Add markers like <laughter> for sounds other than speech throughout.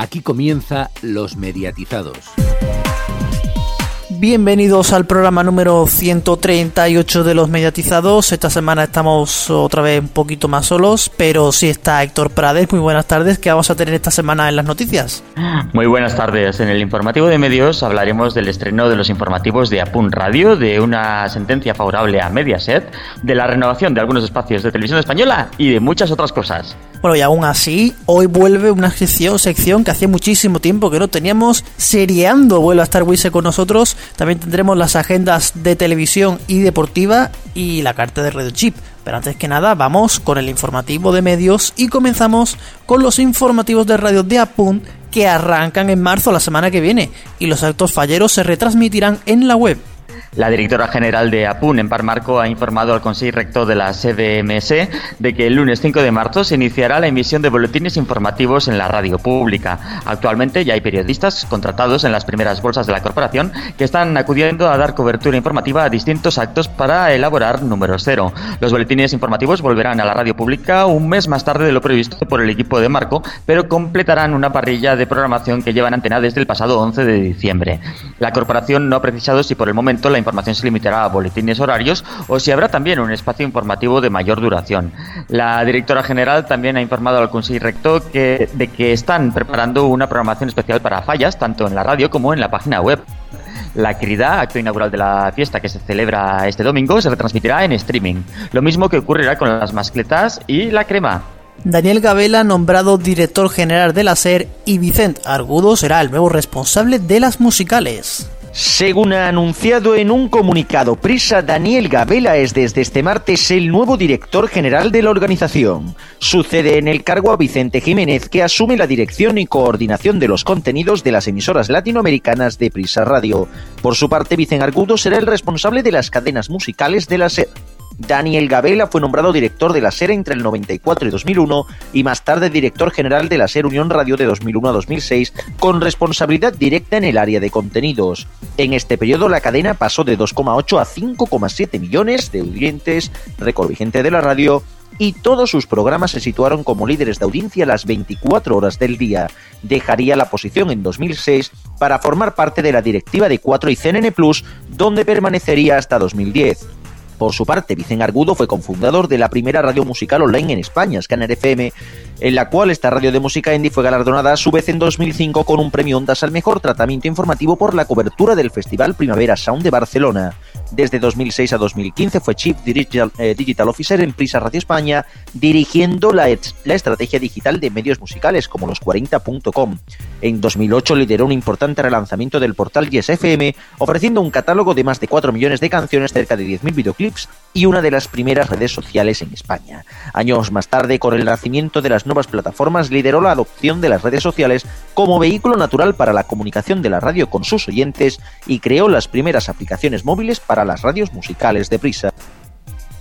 Aquí comienza Los Mediatizados. Bienvenidos al programa número 138 de los mediatizados. Esta semana estamos otra vez un poquito más solos, pero sí está Héctor Prades. Muy buenas tardes. ¿Qué vamos a tener esta semana en las noticias? Muy buenas tardes. En el informativo de medios hablaremos del estreno de los informativos de Apun Radio, de una sentencia favorable a Mediaset, de la renovación de algunos espacios de televisión española y de muchas otras cosas. Bueno, y aún así, hoy vuelve una sección, sección que hacía muchísimo tiempo que no teníamos, seriando. Vuelve a estar Wise con nosotros. También tendremos las agendas de televisión y deportiva y la carta de Radio Chip. Pero antes que nada, vamos con el informativo de medios y comenzamos con los informativos de radio de Apun que arrancan en marzo la semana que viene y los actos falleros se retransmitirán en la web. La directora general de APUN en Parmarco ha informado al Consejo Rector de la CDMS de que el lunes 5 de marzo se iniciará la emisión de boletines informativos en la radio pública. Actualmente ya hay periodistas contratados en las primeras bolsas de la corporación que están acudiendo a dar cobertura informativa a distintos actos para elaborar números cero. Los boletines informativos volverán a la radio pública un mes más tarde de lo previsto por el equipo de Marco, pero completarán una parrilla de programación que llevan antena desde el pasado 11 de diciembre. La corporación no ha precisado si por el momento la información se limitará a boletines horarios o si habrá también un espacio informativo de mayor duración. La directora general también ha informado al Consejo Rector de que están preparando una programación especial para fallas, tanto en la radio como en la página web. La Crida, acto inaugural de la fiesta que se celebra este domingo, se retransmitirá en streaming. Lo mismo que ocurrirá con las mascletas y la crema. Daniel Gabela, nombrado director general de la SER, y Vicente Argudo será el nuevo responsable de las musicales. Según ha anunciado en un comunicado Prisa, Daniel Gabela es desde este martes el nuevo director general de la organización. Sucede en el cargo a Vicente Jiménez, que asume la dirección y coordinación de los contenidos de las emisoras latinoamericanas de Prisa Radio. Por su parte, Vicente Argudo será el responsable de las cadenas musicales de la SER. Daniel Gabela fue nombrado director de la SER entre el 94 y 2001 y más tarde director general de la SER Unión Radio de 2001 a 2006 con responsabilidad directa en el área de contenidos. En este periodo la cadena pasó de 2,8 a 5,7 millones de oyentes, récord vigente de la radio, y todos sus programas se situaron como líderes de audiencia las 24 horas del día. Dejaría la posición en 2006 para formar parte de la directiva de 4 y CNN Plus, donde permanecería hasta 2010. Por su parte, Vicente Argudo fue cofundador de la primera radio musical online en España, Scanner FM, en la cual esta radio de música indie fue galardonada a su vez en 2005 con un premio Ondas al mejor tratamiento informativo por la cobertura del Festival Primavera Sound de Barcelona. Desde 2006 a 2015 fue Chief eh, Digital, Officer en Prisa Radio España, dirigiendo la, la estrategia digital de medios musicales como los40.com. En 2008 lideró un importante relanzamiento del portal YesFM, ofreciendo un catálogo de más de 4 millones de canciones, cerca de 10.000 videoclips y una de las primeras redes sociales en España. Años más tarde, con el nacimiento de las nuevas plataformas, lideró la adopción de las redes sociales como vehículo natural para la comunicación de la radio con sus oyentes y creó las primeras aplicaciones móviles para las radios musicales de prisa.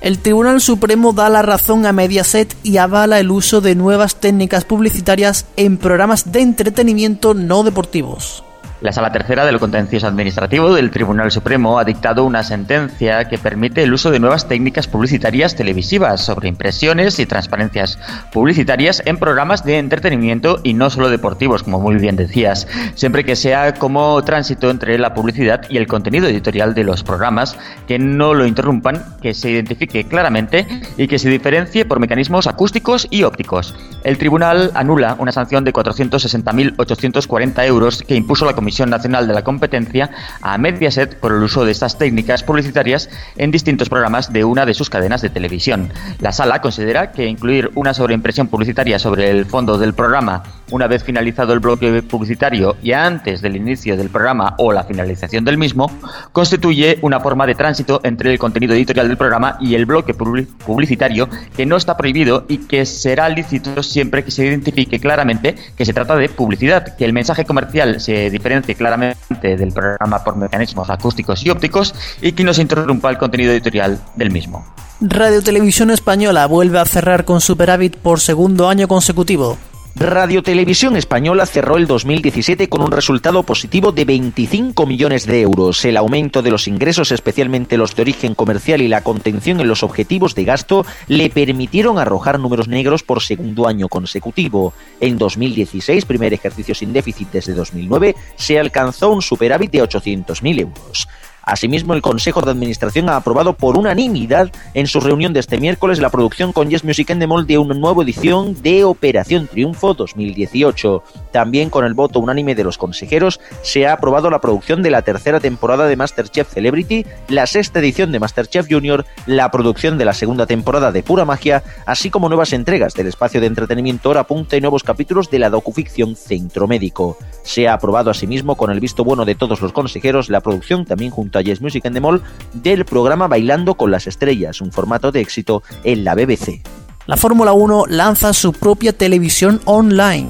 El Tribunal Supremo da la razón a Mediaset y avala el uso de nuevas técnicas publicitarias en programas de entretenimiento no deportivos. La Sala Tercera del Contencioso Administrativo del Tribunal Supremo ha dictado una sentencia que permite el uso de nuevas técnicas publicitarias televisivas sobre impresiones y transparencias publicitarias en programas de entretenimiento y no solo deportivos, como muy bien decías, siempre que sea como tránsito entre la publicidad y el contenido editorial de los programas, que no lo interrumpan, que se identifique claramente y que se diferencie por mecanismos acústicos y ópticos. El tribunal anula una sanción de 460.840 euros que impuso la Comisión Comisión Nacional de la Competencia a Mediaset por el uso de estas técnicas publicitarias en distintos programas de una de sus cadenas de televisión. La sala considera que incluir una sobreimpresión publicitaria sobre el fondo del programa una vez finalizado el bloque publicitario y antes del inicio del programa o la finalización del mismo, constituye una forma de tránsito entre el contenido editorial del programa y el bloque publicitario que no está prohibido y que será lícito siempre que se identifique claramente que se trata de publicidad, que el mensaje comercial se diferencia claramente del programa por mecanismos acústicos y ópticos y que no se interrumpa el contenido editorial del mismo. Radio Televisión Española vuelve a cerrar con superávit por segundo año consecutivo. Radio Televisión Española cerró el 2017 con un resultado positivo de 25 millones de euros. El aumento de los ingresos, especialmente los de origen comercial y la contención en los objetivos de gasto, le permitieron arrojar números negros por segundo año consecutivo. En 2016, primer ejercicio sin déficit desde 2009, se alcanzó un superávit de 800.000 euros. Asimismo, el Consejo de Administración ha aprobado por unanimidad en su reunión de este miércoles la producción con Yes Music Endemol de una nueva edición de Operación Triunfo 2018. También con el voto unánime de los consejeros se ha aprobado la producción de la tercera temporada de Masterchef Celebrity, la sexta edición de Masterchef Junior, la producción de la segunda temporada de Pura Magia, así como nuevas entregas del espacio de entretenimiento Hora Punta y nuevos capítulos de la docuficción Centro Médico. Se ha aprobado asimismo con el visto bueno de todos los consejeros la producción también junto a Yes Music and the Mall del programa Bailando con las Estrellas, un formato de éxito en la BBC. La Fórmula 1 lanza su propia televisión online.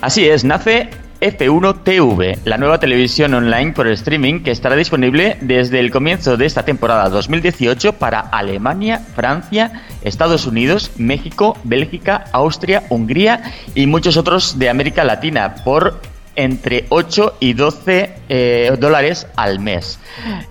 Así es, nace F1 TV, la nueva televisión online por streaming que estará disponible desde el comienzo de esta temporada 2018 para Alemania, Francia, Estados Unidos, México, Bélgica, Austria, Hungría y muchos otros de América Latina por entre 8 y 12 eh, dólares al mes.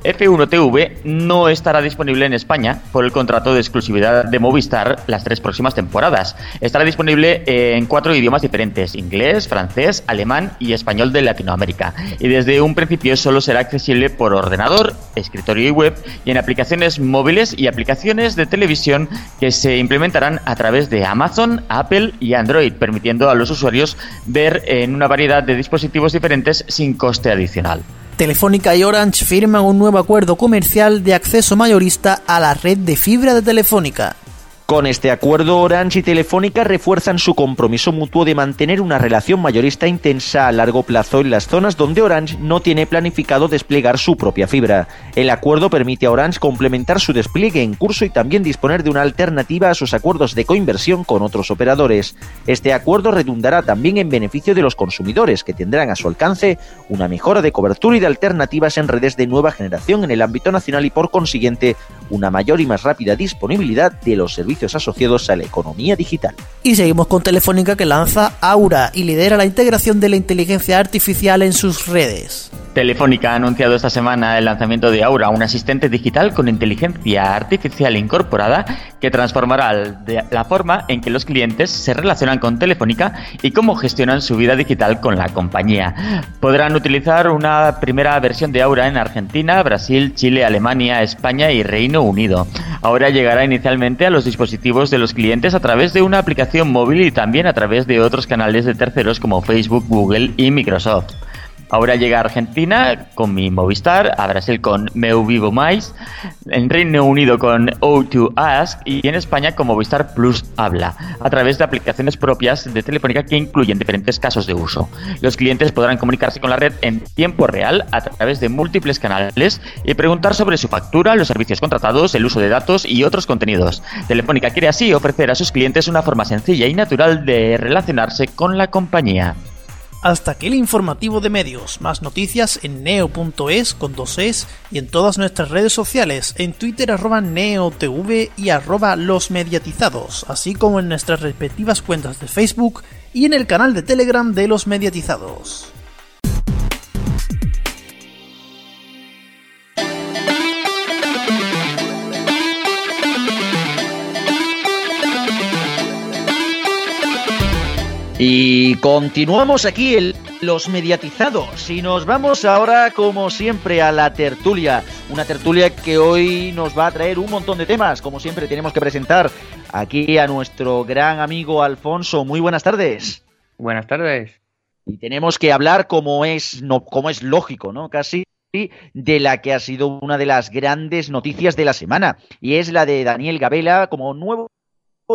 F1 TV no estará disponible en España por el contrato de exclusividad de Movistar las tres próximas temporadas. Estará disponible en cuatro idiomas diferentes, inglés, francés, alemán y español de Latinoamérica. Y desde un principio solo será accesible por ordenador, escritorio y web y en aplicaciones móviles y aplicaciones de televisión que se implementarán a través de Amazon, Apple y Android, permitiendo a los usuarios ver en una variedad de dispositivos diferentes sin coste adicional. Telefónica y Orange firman un nuevo acuerdo comercial de acceso mayorista a la red de fibra de Telefónica. Con este acuerdo, Orange y Telefónica refuerzan su compromiso mutuo de mantener una relación mayorista intensa a largo plazo en las zonas donde Orange no tiene planificado desplegar su propia fibra. El acuerdo permite a Orange complementar su despliegue en curso y también disponer de una alternativa a sus acuerdos de coinversión con otros operadores. Este acuerdo redundará también en beneficio de los consumidores, que tendrán a su alcance una mejora de cobertura y de alternativas en redes de nueva generación en el ámbito nacional y por consiguiente una mayor y más rápida disponibilidad de los servicios asociados a la economía digital. Y seguimos con Telefónica que lanza Aura y lidera la integración de la inteligencia artificial en sus redes. Telefónica ha anunciado esta semana el lanzamiento de Aura, un asistente digital con inteligencia artificial incorporada que transformará la forma en que los clientes se relacionan con Telefónica y cómo gestionan su vida digital con la compañía. Podrán utilizar una primera versión de Aura en Argentina, Brasil, Chile, Alemania, España y Reino Unido. Ahora llegará inicialmente a los dispositivos de los clientes a través de una aplicación móvil y también a través de otros canales de terceros como Facebook, Google y Microsoft. Ahora llega a Argentina con mi Movistar, a Brasil con Meu Vivo Mais, en Reino Unido con O2 Ask y en España con Movistar Plus Habla, a través de aplicaciones propias de Telefónica que incluyen diferentes casos de uso. Los clientes podrán comunicarse con la red en tiempo real a través de múltiples canales y preguntar sobre su factura, los servicios contratados, el uso de datos y otros contenidos. Telefónica quiere así ofrecer a sus clientes una forma sencilla y natural de relacionarse con la compañía. Hasta aquí el informativo de medios. Más noticias en neo.es con dos es y en todas nuestras redes sociales, en Twitter arroba neotv y arroba los mediatizados, así como en nuestras respectivas cuentas de Facebook y en el canal de Telegram de los mediatizados. Y continuamos aquí en los mediatizados y nos vamos ahora como siempre a la tertulia, una tertulia que hoy nos va a traer un montón de temas, como siempre tenemos que presentar aquí a nuestro gran amigo Alfonso. Muy buenas tardes. Buenas tardes. Y tenemos que hablar como es no como es lógico, ¿no? Casi de la que ha sido una de las grandes noticias de la semana y es la de Daniel Gabela como nuevo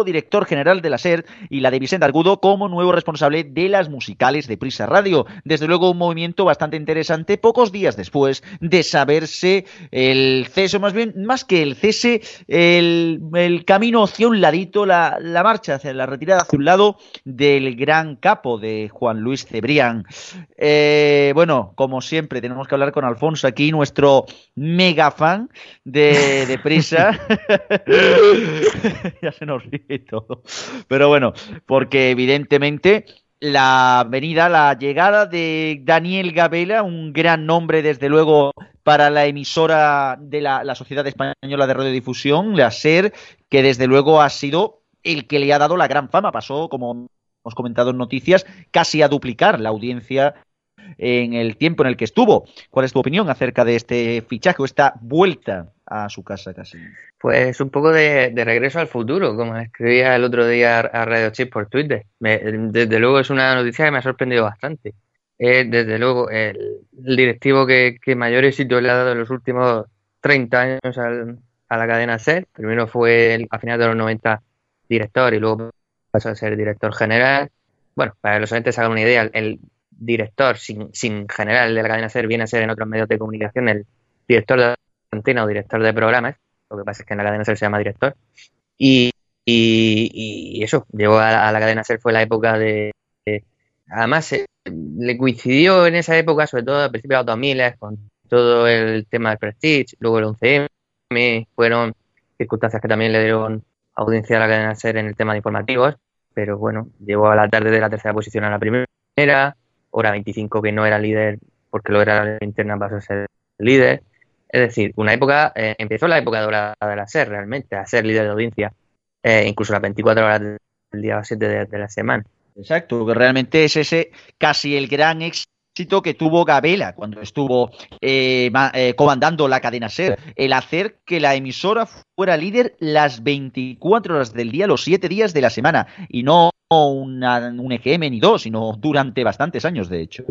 director general de la SER y la de Vicente Argudo como nuevo responsable de las musicales de Prisa Radio. Desde luego un movimiento bastante interesante pocos días después de saberse el cese, más bien, más que el cese, el, camino hacia un ladito, la, marcha hacia la retirada hacia un lado del gran capo de Juan Luis Cebrián. Eh, bueno, como siempre, tenemos que hablar con Alfonso aquí, nuestro mega fan de, de Prisa. <laughs> <laughs> ya se nos ríe <laughs> todo. Pero bueno, porque evidentemente la venida, la llegada de Daniel Gabela, un gran nombre desde luego para la emisora de la, Sociedad Española de Radiodifusión, la SER, que desde luego ha sido el que le ha dado la gran fama. Pasó, como hemos comentado en noticias, casi a duplicar la audiencia en el tiempo en el que estuvo. ¿Cuál es tu opinión acerca de este fichaje o esta vuelta a su casa casi? Pues un poco de, regreso al futuro, como escribía el otro día a Radio Chip por Twitter. desde luego es una noticia que me ha sorprendido bastante. desde luego, el, directivo que, mayor éxito le ha dado en los últimos 30 años a la cadena SER. Primero fue a finales de los 90 director y luego pasó a ser director general. Bueno, para que los oyentes hagan una idea, el, director sin, sin general de la cadena SER viene a ser en otros medios de comunicación el director de antena o director de programas, lo que pasa es que en la cadena SER se llama director, y, y, eso, llegó a, la cadena SER fue la época de... además, eh, le coincidió en esa época, sobre todo a principios de los 2000, con todo el tema del Prestige, luego el 11M, fueron circunstancias que también le dieron audiencia a la cadena SER en el tema de informativos, pero bueno, llegó a la tarde de la tercera posición a la primera, hora 25 que no era líder porque lo era la interna pasó a ser líder. Es decir, una época, eh, empezó la época dorada de la SER realmente, a ser líder de audiencia, eh, incluso las 24 horas del día 7 de, la semana. Exacto, que realmente es ese casi el gran éxito que tuvo Gabela cuando estuvo eh, comandando la cadena SER, el hacer que la emisora fuera líder las 24 horas del día, los 7 días de la semana, y no un EGM ni dos, sino durante bastantes años, de hecho.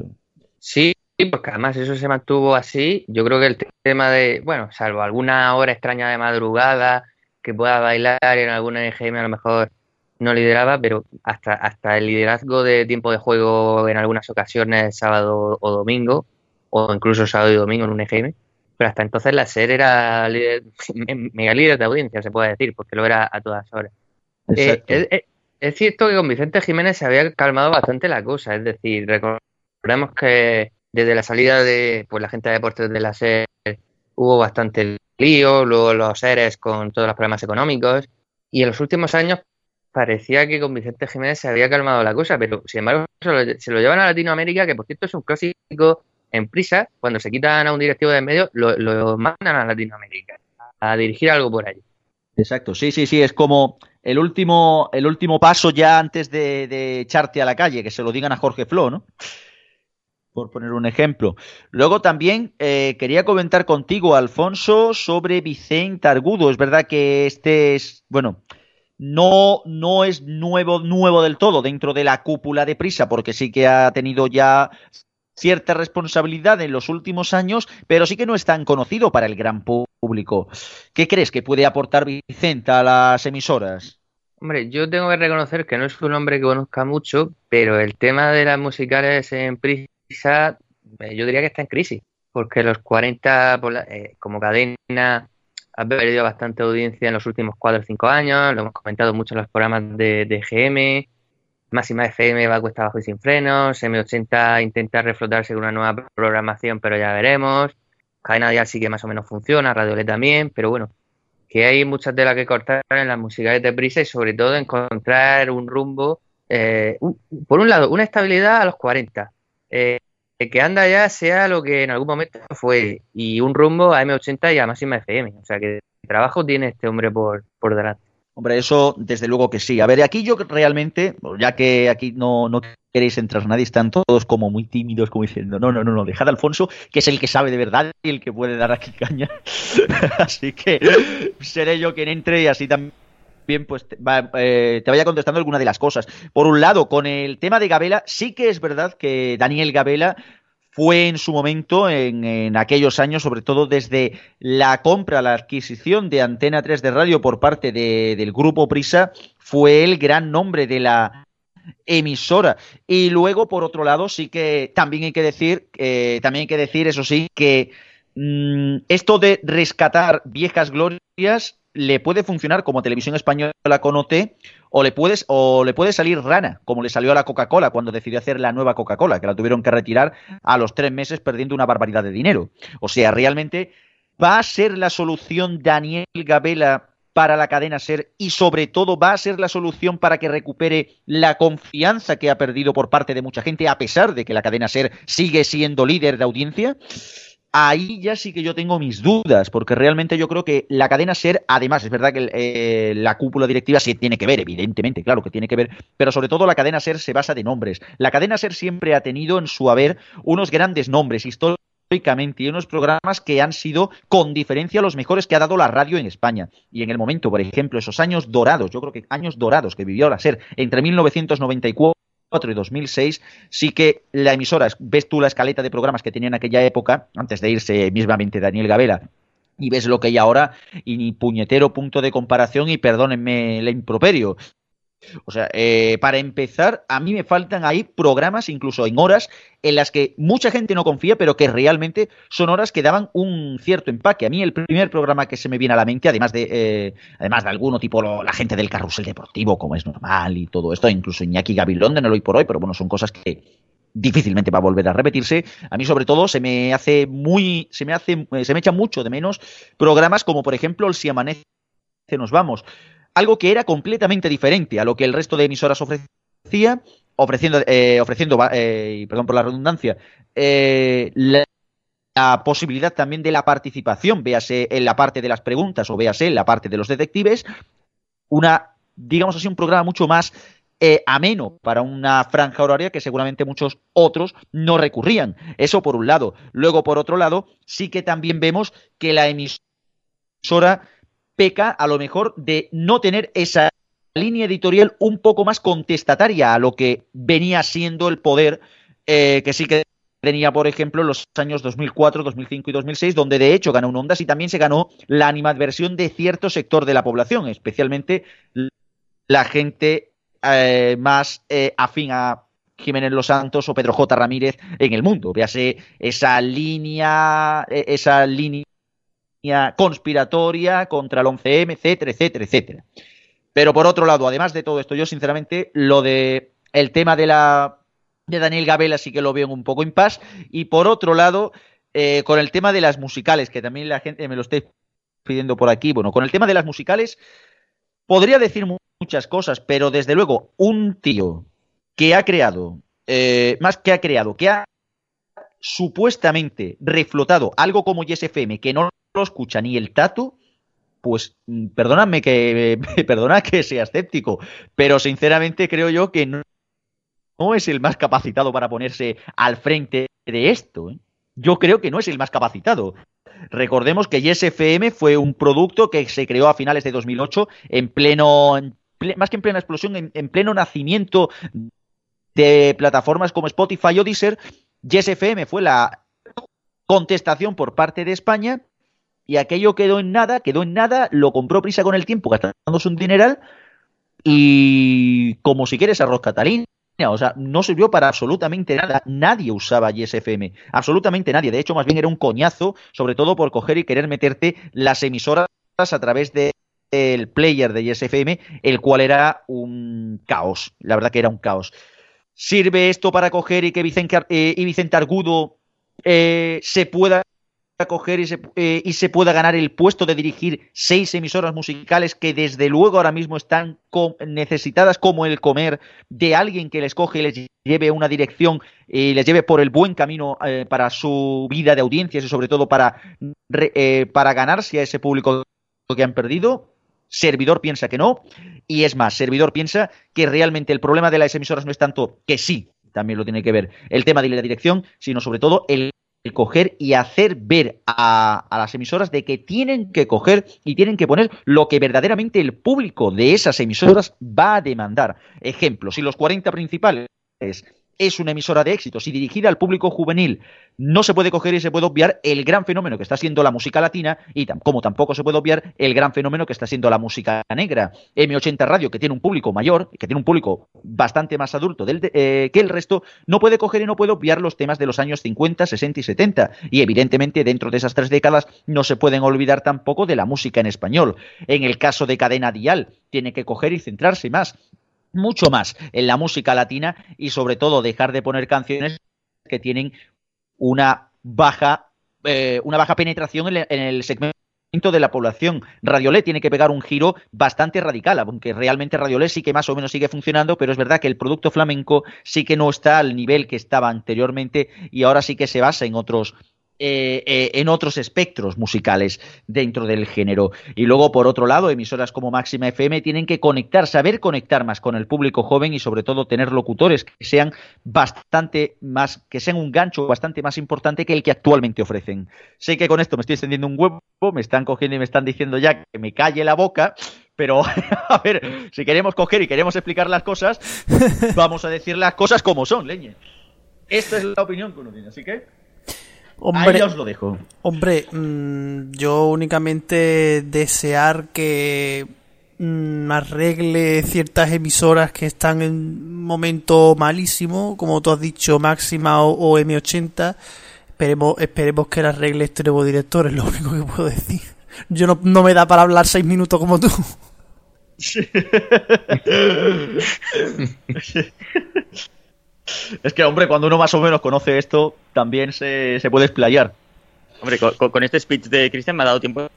Sí, porque además eso se mantuvo así. Yo creo que el tema de, bueno, salvo alguna hora extraña de madrugada que pueda bailar en alguna EGM a lo mejor no lideraba, pero hasta, hasta el liderazgo de tiempo de juego en algunas ocasiones sábado o domingo, o incluso sábado y domingo en un EGM, pero hasta entonces la SER era <laughs> mega líder de audiencia, se puede decir, porque lo era a todas horas. Eh, eh, es cierto que con Vicente Jiménez se había calmado bastante la cosa, es decir, recordemos que desde la salida de pues, la gente de deportes de la SER hubo bastante lío, luego los seres con todos los problemas económicos, y en los últimos años parecía que con Vicente Jiménez se había calmado la cosa, pero sin embargo se lo, llevan a Latinoamérica, que por cierto es un clásico en prisa, cuando se quitan a un directivo de medio, lo, lo mandan a Latinoamérica, a dirigir algo por allí. Exacto, sí, sí, sí, es como el último, el último paso ya antes de, echarte a la calle, que se lo digan a Jorge Flo, ¿no? Por poner un ejemplo. Luego también eh, quería comentar contigo, Alfonso, sobre Vicente Argudo. Es verdad que este es, bueno, no, no es nuevo, nuevo del todo dentro de la cúpula de prisa, porque sí que ha tenido ya cierta responsabilidad en los últimos años, pero sí que no es tan conocido para el gran público. ¿Qué crees que puede aportar Vicente a las emisoras? Hombre, yo tengo que reconocer que no es un hombre que conozca mucho, pero el tema de las musicales en prisa, eh, yo diría que está en crisis, porque los 40 eh, como cadena ha perdido bastante audiencia en los últimos 4 o 5 años, lo hemos comentado mucho en los programas de, de GM, Máxima FM va a cuesta bajo y sin frenos. M80 intenta reflotarse con una nueva programación, pero ya veremos. Cadena Dial sí que más o menos funciona, Radio Le también, pero bueno, que hay muchas las que cortar en las musicales de prisa y sobre todo encontrar un rumbo, eh, por un lado, una estabilidad a los 40, eh, que anda ya sea lo que en algún momento fue, y un rumbo a M80 y a Máxima FM. O sea que trabajo tiene este hombre por, por delante. Hombre, eso desde luego que sí. A ver, aquí yo realmente, ya que aquí no, no queréis entrar nadie, están todos como muy tímidos, como diciendo, no, no, no, no, dejad a Alfonso, que es el que sabe de verdad y el que puede dar aquí caña. <laughs> así que seré yo quien entre y así también pues te, eh, te, vaya contestando alguna de las cosas. Por un lado, con el tema de Gabela, sí que es verdad que Daniel Gabela fue en su momento, en, aquellos años, sobre todo desde la compra, la adquisición de Antena 3 de radio por parte del grupo Prisa, fue el gran nombre de la emisora. Y luego, por otro lado, sí que también hay que decir, eh, también hay que decir, eso sí, que mm, esto de rescatar viejas glorias le puede funcionar como televisión española con OT o le, puedes, o le puede salir rana, como le salió a la Coca-Cola cuando decidió hacer la nueva Coca-Cola, que la tuvieron que retirar a los tres meses perdiendo una barbaridad de dinero. O sea, realmente va a ser la solución Daniel Gabela para la cadena SER y sobre todo va a ser la solución para que recupere la confianza que ha perdido por parte de mucha gente a pesar de que la cadena SER sigue siendo líder de audiencia? Ahí ya sí que yo tengo mis dudas, porque realmente yo creo que la cadena SER, además, es verdad que eh, la cúpula directiva sí tiene que ver, evidentemente, claro que tiene que ver, pero sobre todo la cadena SER se basa de nombres. La cadena SER siempre ha tenido en su haber unos grandes nombres históricamente y unos programas que han sido con diferencia los mejores que ha dado la radio en España. Y en el momento, por ejemplo, esos años dorados, yo creo que años dorados que vivió la SER entre 1994 y 2006, sí que la emisora, ves tú la escaleta de programas que tenía en aquella época, antes de irse mismamente Daniel Gavela, y ves lo que hay ahora, y ni puñetero punto de comparación, y perdónenme el improperio. O sea, eh, para empezar, a mí me faltan ahí programas, incluso en horas, en las que mucha gente no confía, pero que realmente son horas que daban un cierto empaque. A mí el primer programa que se me viene a la mente, además de, eh, además de alguno tipo la gente del carrusel deportivo, como es normal y todo esto, incluso Iñaki Gabilón de no lo hoy por hoy, pero bueno, son cosas que difícilmente va a volver a repetirse. A mí, sobre todo, se me hace muy, se me hace, se me echa mucho de menos programas como, por ejemplo, el Si amanece nos vamos algo que era completamente diferente a lo que el resto de emisoras ofrecía, ofreciendo, eh, ofreciendo eh, perdón por la redundancia, eh, la, posibilidad también de la participación, véase en la parte de las preguntas o véase en la parte de los detectives, una, digamos así, un programa mucho más ameno para una franja horaria que seguramente muchos otros no recurrían. Eso por un lado. Luego, por otro lado, sí que también vemos que la emisora peca a lo mejor de no tener esa línea editorial un poco más contestataria a lo que venía siendo el poder eh, que sí que tenía, por ejemplo, en los años 2004, 2005 y 2006, donde de hecho ganó un Ondas y también se ganó la animadversión de cierto sector de la población, especialmente la gente eh, más eh, afín a Jiménez Los Santos o Pedro J. Ramírez en el mundo. Véase esa línea, esa línea conspiratoria contra el 11M, etcétera, etcétera, etcétera. Pero por otro lado, además de todo esto, yo sinceramente lo de el tema de la de Daniel Gabela sí que lo veo un poco impas y por otro lado eh, con el tema de las musicales que también la gente me lo está pidiendo por aquí, bueno, con el tema de las musicales podría decir muchas cosas, pero desde luego un tío que ha creado eh, más que ha creado, que ha supuestamente reflotado algo como YesFM, que no lo escucha ni el tato, pues mm, perdóname que <laughs> perdona que sea escéptico, pero sinceramente creo yo que no, es el más capacitado para ponerse al frente de esto. ¿eh? Yo creo que no es el más capacitado. Recordemos que YesFM fue un producto que se creó a finales de 2008 en pleno, más que en plena explosión, en, en pleno nacimiento de plataformas como Spotify o Deezer. YesFM fue la contestación por parte de España y aquello quedó en nada, quedó en nada, lo compró prisa con el tiempo, gastándose un dineral, y como si quieres arroz catalín. O sea, no sirvió para absolutamente nada. Nadie usaba YesFM. Absolutamente nadie. De hecho, más bien era un coñazo, sobre todo por coger y querer meterte las emisoras a través del player de YesFM, el cual era un caos. La verdad que era un caos. ¿Sirve esto para coger y que Vicente, eh, Argudo eh, se pueda coger y se, eh, y se pueda ganar el puesto de dirigir seis emisoras musicales que desde luego ahora mismo están necesitadas como el comer de alguien que les coge y les lleve una dirección y les lleve por el buen camino eh, para su vida de audiencias y sobre todo para, para ganarse a ese público que han perdido. Servidor piensa que no. Y es más, Servidor piensa que realmente el problema de las emisoras no es tanto que sí, también lo tiene que ver el tema de la dirección, sino sobre todo el coger y hacer ver a, a, las emisoras de que tienen que coger y tienen que poner lo que verdaderamente el público de esas emisoras va a demandar. Ejemplo, si los 40 principales es una emisora de éxitos y dirigida al público juvenil, no se puede coger y se puede obviar el gran fenómeno que está siendo la música latina y como tampoco se puede obviar el gran fenómeno que está siendo la música negra. M80 Radio, que tiene un público mayor, que tiene un público bastante más adulto eh, que el resto, no puede coger y no puede obviar los temas de los años 50, 60 y 70. Y evidentemente dentro de esas tres décadas no se pueden olvidar tampoco de la música en español. En el caso de Cadena Dial, tiene que coger y centrarse más mucho más en la música latina y sobre todo dejar de poner canciones que tienen una baja, eh, una baja penetración en, el segmento de la población. Radiolé tiene que pegar un giro bastante radical, aunque realmente Radiolé sí que más o menos sigue funcionando, pero es verdad que el producto flamenco sí que no está al nivel que estaba anteriormente y ahora sí que se basa en otros eh, eh, en otros espectros musicales dentro del género. Y luego, por otro lado, emisoras como Máxima FM tienen que conectar, saber conectar más con el público joven y sobre todo tener locutores que sean bastante más, que sean un gancho bastante más importante que el que actualmente ofrecen. Sé que con esto me estoy extendiendo un huevo, me están cogiendo y me están diciendo ya que me calle la boca, pero <laughs> a ver, si queremos coger y queremos explicar las cosas, <laughs> vamos a decir las cosas como son, leñe. Esta es la opinión que uno tiene, así que Hombre, Ahí os lo dejo. Hombre, mmm, yo únicamente desear que mmm, arregle ciertas emisoras que están en un momento malísimo, como tú has dicho, Máxima o, o M80. Esperemos, esperemos que la arregle este nuevo director, es lo único que puedo decir. Yo no, no me da para hablar seis minutos como tú. <laughs> <laughs> <laughs> Es que, hombre, cuando uno más o menos conoce esto, también se, se puede explayar. Hombre, con, con este speech de Cristian me ha dado tiempo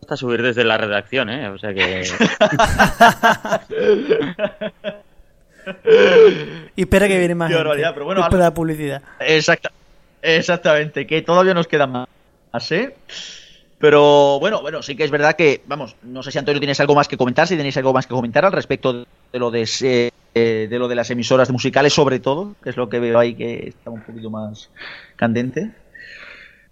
hasta subir desde la redacción, ¿eh? O sea que... <laughs> y espera que viene más. Qué barbaridad, pero bueno, espera la publicidad. Exacta, exactamente, que todavía nos queda más, ¿eh? Pero bueno, bueno, sí que es verdad que, vamos, no sé si Antonio tienes algo más que comentar, si tenéis algo más que comentar al respecto de lo de, eh, de lo de las emisoras musicales, sobre todo, que es lo que veo ahí que está un poquito más candente.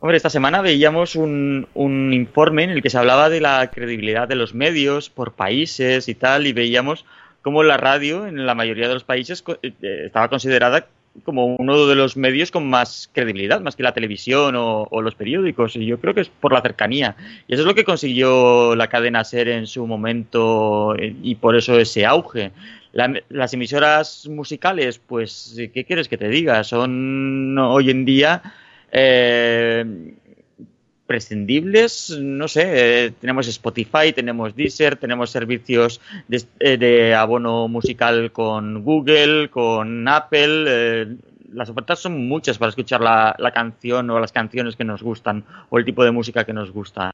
Hombre, esta semana veíamos un, un, informe en el que se hablaba de la credibilidad de los medios por países y tal, y veíamos cómo la radio en la mayoría de los países eh, estaba considerada como uno de los medios con más credibilidad, más que la televisión o, o, los periódicos. Y yo creo que es por la cercanía. Y eso es lo que consiguió la cadena SER en su momento y por eso ese auge. La, las emisoras musicales, pues, ¿qué quieres que te diga? Son hoy en día eh, prescindibles, no sé, eh, tenemos Spotify, tenemos Deezer, tenemos servicios de, eh, abono musical con Google, con Apple. Las ofertas son muchas para escuchar la, canción o las canciones que nos gustan o el tipo de música que nos gusta.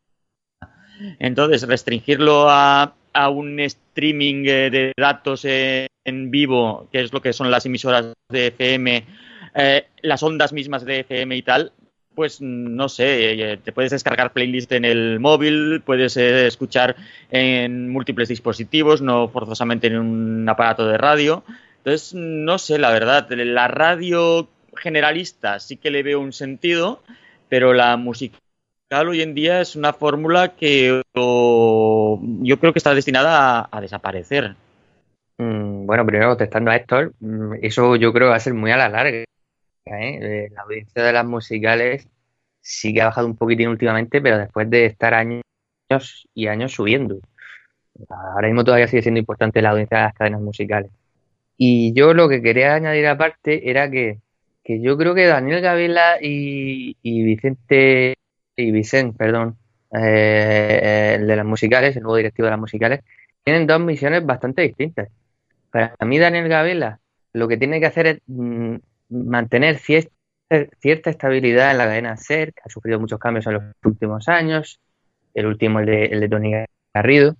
Entonces, restringirlo a, a un streaming de datos en vivo, que es lo que son las emisoras de FM, eh, las ondas mismas de FM y tal, pues no sé, eh, te puedes descargar playlist en el móvil, puedes eh, escuchar en múltiples dispositivos, no forzosamente en un aparato de radio. Entonces, no sé, la verdad, la radio generalista sí que le veo un sentido, pero la musical hoy en día es una fórmula que yo creo que está destinada a, desaparecer. Mm, bueno, primero contestando a Héctor, eso yo creo que va a ser muy a la larga. ¿eh? La audiencia de las musicales sí que ha bajado un poquitín últimamente, pero después de estar años y años subiendo. Ahora mismo todavía sigue siendo importante la audiencia de las cadenas musicales. Y yo lo que quería añadir aparte era que, yo creo que Daniel Gavila y, y Vicente y Vicente, perdón, eh, el de las musicales, el nuevo directivo de las musicales, tienen dos misiones bastante distintas. Para mí Daniel Gavila lo que tiene que hacer es mm, mantener cierta, cierta estabilidad en la cadena SER, que ha sufrido muchos cambios en los últimos años, el último el de, el Tony Garrido,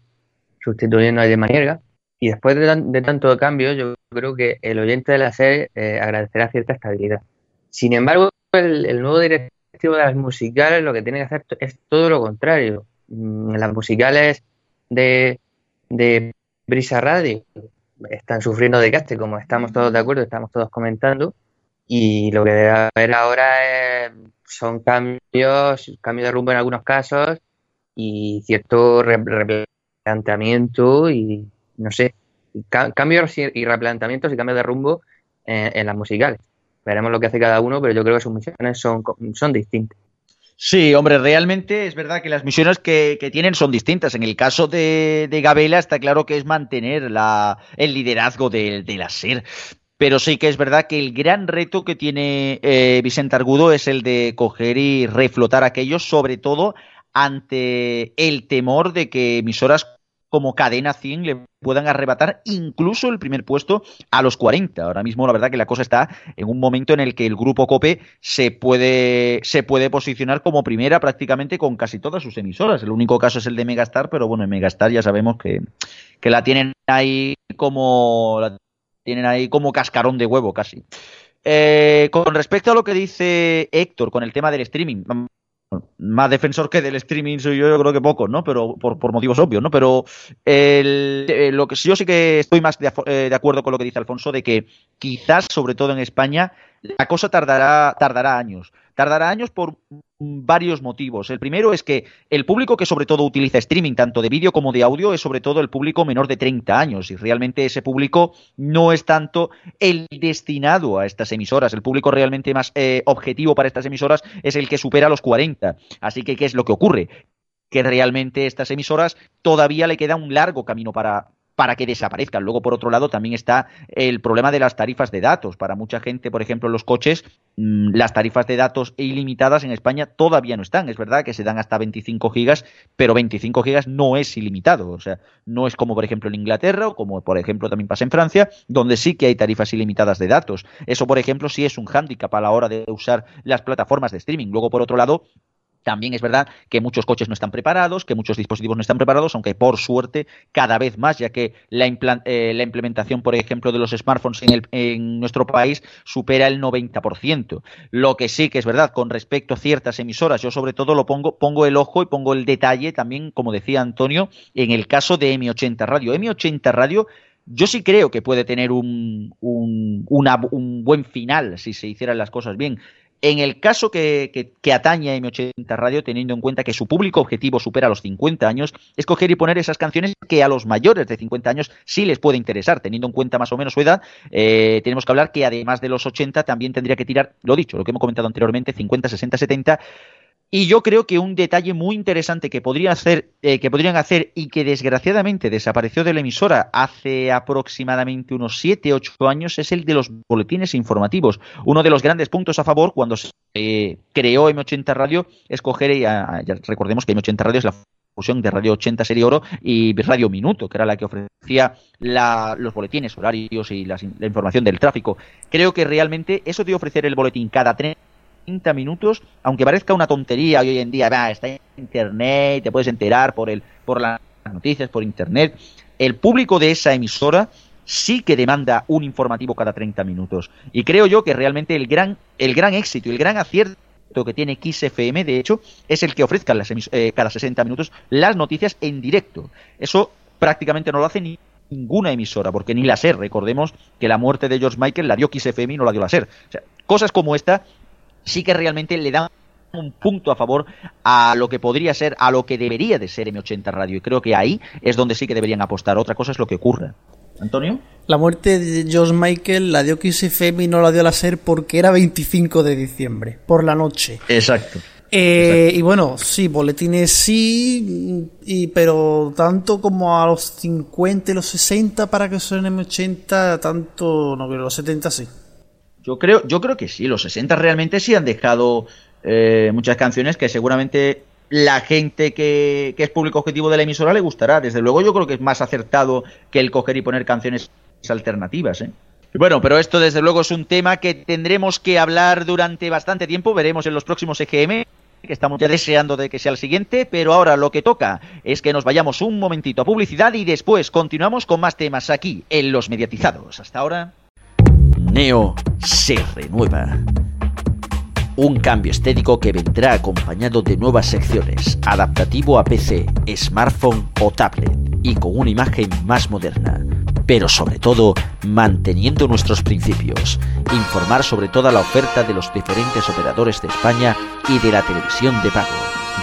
sustituyendo a de Manierga, y después de, de, tanto cambio, yo creo que el oyente de la SER eh, agradecerá cierta estabilidad. Sin embargo, el, el, nuevo directivo de las musicales lo que tiene que hacer es todo lo contrario. Mm, las musicales de, de Brisa Radio están sufriendo de caste, como estamos todos de acuerdo, estamos todos comentando, y lo que debe haber ahora son cambios, cambio de rumbo en algunos casos y cierto replanteamiento y no sé, cambios y replanteamientos y cambios de rumbo en, en, las musicales. Veremos lo que hace cada uno, pero yo creo que sus misiones son, son distintas. Sí, hombre, realmente es verdad que las misiones que, que tienen son distintas. En el caso de, de, Gabela está claro que es mantener la, el liderazgo de, de la SER pero sí que es verdad que el gran reto que tiene eh, Vicente Argudo es el de coger y reflotar aquellos, sobre todo ante el temor de que emisoras como cadena 100 le puedan arrebatar incluso el primer puesto a los 40. Ahora mismo la verdad que la cosa está en un momento en el que el grupo Cope se puede, se puede posicionar como primera prácticamente con casi todas sus emisoras. El único caso es el de Megastar, pero bueno, en Megastar ya sabemos que, que la tienen ahí como la tienen ahí como cascarón de huevo casi. Eh, con respecto a lo que dice Héctor con el tema del streaming, más defensor que del streaming soy yo, yo creo que poco, ¿no? Pero por, motivos obvios, ¿no? Pero eh, lo que yo sí que estoy más de, eh, de, acuerdo con lo que dice Alfonso de que quizás, sobre todo en España, la cosa tardará, tardará años. Tardará años por varios motivos. El primero es que el público que sobre todo utiliza streaming, tanto de vídeo como de audio, es sobre todo el público menor de 30 años. Y realmente ese público no es tanto el destinado a estas emisoras. El público realmente más eh, objetivo para estas emisoras es el que supera los 40. Así que, ¿qué es lo que ocurre? que realmente estas emisoras todavía le queda un largo camino para, para que desaparezcan. Luego, por otro lado, también está el problema de las tarifas de datos. Para mucha gente, por ejemplo, los coches, mm, las tarifas de datos ilimitadas en España todavía no están. Es verdad que se dan hasta 25 gigas, pero 25 gigas no es ilimitado. O sea, no es como, por ejemplo, en Inglaterra o como, por ejemplo, también pasa en Francia, donde sí que hay tarifas ilimitadas de datos. Eso, por ejemplo, sí es un hándicap a la hora de usar las plataformas de streaming. Luego, por otro lado, también es verdad que muchos coches no están preparados, que muchos dispositivos no están preparados, aunque por suerte cada vez más, ya que la, eh, implementación, por ejemplo, de los smartphones en, nuestro país supera el 90%. Lo que sí que es verdad con respecto a ciertas emisoras, yo sobre todo lo pongo, pongo el ojo y pongo el detalle también, como decía Antonio, en el caso de M80 Radio. M80 Radio yo sí creo que puede tener un, un, un, buen final si se hicieran las cosas bien. En el caso que, atañe a M80 Radio, teniendo en cuenta que su público objetivo supera los 50 años, escoger y poner esas canciones que a los mayores de 50 años sí les puede interesar, teniendo en cuenta más o menos su edad. Eh, tenemos que hablar que además de los 80 también tendría que tirar, lo dicho, lo que hemos comentado anteriormente, 50, 60, 70 y yo creo que un detalle muy interesante que, podría hacer, eh, que podrían hacer y que desgraciadamente desapareció de la emisora hace aproximadamente unos 7, 8 años es el de los boletines informativos. Uno de los grandes puntos a favor cuando se creó M80 Radio es coger, y recordemos que M80 Radio es la fusión de Radio 80 Serie Oro y Radio Minuto, que era la que ofrecía los boletines horarios y la información del tráfico. Creo que realmente eso de ofrecer el boletín cada 30 30 minutos, aunque parezca una tontería hoy en día, va, está en internet, te puedes enterar por el, por las noticias, por internet, el público de esa emisora sí que demanda un informativo cada 30 minutos. Y creo yo que realmente el gran, el gran éxito el gran acierto que tiene XFM, de hecho, es el que ofrezca las eh, cada 60 minutos las noticias en directo. Eso prácticamente no lo hace ni ninguna emisora, porque ni la SER, recordemos que la muerte de George Michael la dio XFM y no la dio la SER. O sea, cosas como esta sí que realmente le da un punto a favor a lo que podría ser, a lo que debería de ser M80 Radio. Y creo que ahí es donde sí que deberían apostar. Otra cosa es lo que ocurre. Antonio. La muerte de George Michael la dio XFM y no la dio la SER porque era 25 de diciembre, por la noche. Exacto. Eh, y bueno, sí, boletines sí, y, pero tanto como a los 50 y los 60 para que suenen M80, tanto, no, pero los 70 sí. Yo creo, yo creo que sí, los 60 realmente sí han dejado eh, muchas canciones que seguramente la gente que, es público objetivo de la emisora le gustará. Desde luego yo creo que es más acertado que el coger y poner canciones alternativas. ¿eh? Bueno, pero esto desde luego es un tema que tendremos que hablar durante bastante tiempo. Veremos en los próximos EGM que estamos ya deseando de que sea el siguiente, pero ahora lo que toca es que nos vayamos un momentito a publicidad y después continuamos con más temas aquí en Los Mediatizados. Hasta ahora. Neo se renueva. Un cambio estético que vendrá acompañado de nuevas secciones, adaptativo a PC, smartphone o tablet, y con una imagen más moderna. Pero sobre todo, manteniendo nuestros principios, informar sobre toda la oferta de los diferentes operadores de España y de la televisión de pago,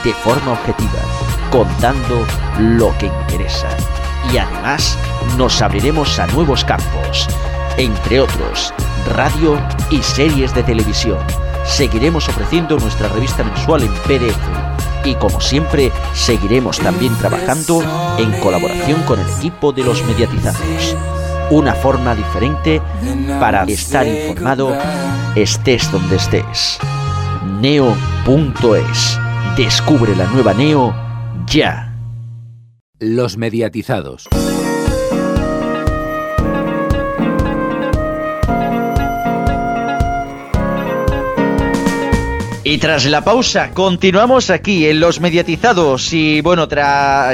de forma objetiva, contando lo que interesa. Y además, nos abriremos a nuevos campos entre otros, radio y series de televisión. Seguiremos ofreciendo nuestra revista mensual en PDF y como siempre seguiremos también trabajando en colaboración con el equipo de los mediatizados. Una forma diferente para estar informado estés donde estés. Neo.es. Descubre la nueva Neo ya. Los mediatizados. Y tras la pausa, continuamos aquí en los mediatizados y bueno,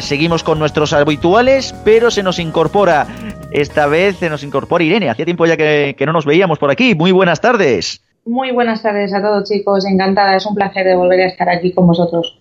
seguimos con nuestros habituales, pero se nos incorpora, esta vez se nos incorpora Irene, hacía tiempo ya que, que no nos veíamos por aquí, muy buenas tardes. Muy buenas tardes a todos chicos, encantada, es un placer de volver a estar aquí con vosotros.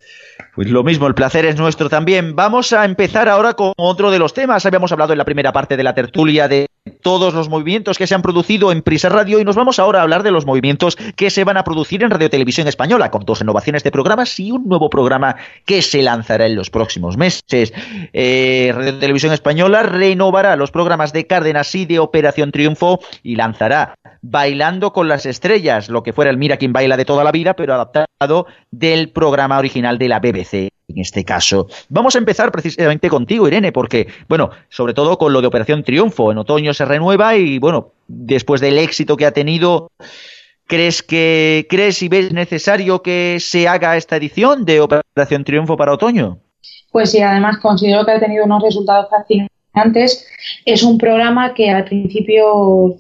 Pues lo mismo, el placer es nuestro también. Vamos a empezar ahora con otro de los temas. Habíamos hablado en la primera parte de la tertulia de todos los movimientos que se han producido en Prisa Radio y nos vamos ahora a hablar de los movimientos que se van a producir en Radio Televisión Española, con dos renovaciones de programas y un nuevo programa que se lanzará en los próximos meses. Eh, Radio Televisión Española renovará los programas de Cárdenas y de Operación Triunfo y lanzará Bailando con las Estrellas, lo que fuera el Mira quien baila de toda la vida, pero adaptado del programa original de la BBC en este caso. Vamos a empezar precisamente contigo, Irene, porque, bueno, sobre todo con lo de Operación Triunfo, en otoño se renueva y, bueno, después del éxito que ha tenido, ¿crees que crees y ves necesario que se haga esta edición de Operación Triunfo para otoño? Pues sí, además considero que ha tenido unos resultados fascinantes. Es un programa que al principio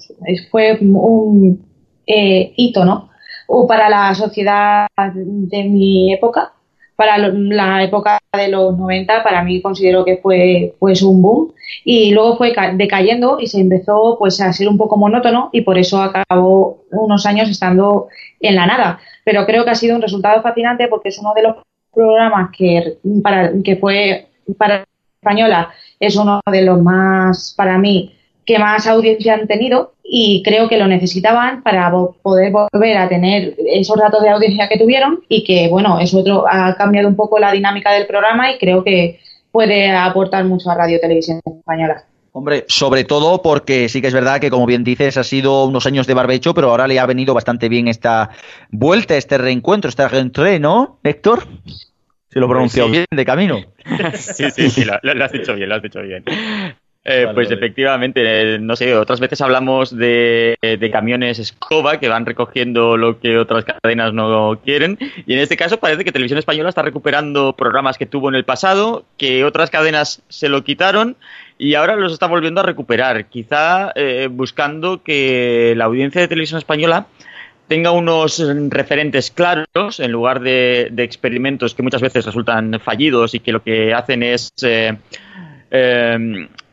fue un eh, hito, ¿no? O para la sociedad de mi época, para la época de los 90 para mí considero que fue pues un boom. Y luego fue decayendo y se empezó pues a ser un poco monótono y por eso acabó unos años estando en la nada. Pero creo que ha sido un resultado fascinante porque es uno de los programas que para que fue para española es uno de los más para mí que más audiencia han tenido y creo que lo necesitaban para poder volver a tener esos datos de audiencia que tuvieron y que, bueno, eso otro ha cambiado un poco la dinámica del programa y creo que puede aportar mucho a Radio Televisión Española. Hombre, sobre todo porque sí que es verdad que, como bien dices, ha sido unos años de barbecho, pero ahora le ha venido bastante bien esta vuelta, este reencuentro, esta reentré, ¿no, Héctor? Se lo pronunció bien de camino. <laughs> sí, sí, sí, lo has dicho bien, lo has dicho bien. Eh, pues efectivamente, eh, no sé, otras veces hablamos de, camiones escoba que van recogiendo lo que otras cadenas no quieren. Y en este caso parece que Televisión Española está recuperando programas que tuvo en el pasado, que otras cadenas se lo quitaron y ahora los está volviendo a recuperar. Quizá eh, buscando que la audiencia de Televisión Española tenga unos referentes claros en lugar de, experimentos que muchas veces resultan fallidos y que lo que hacen es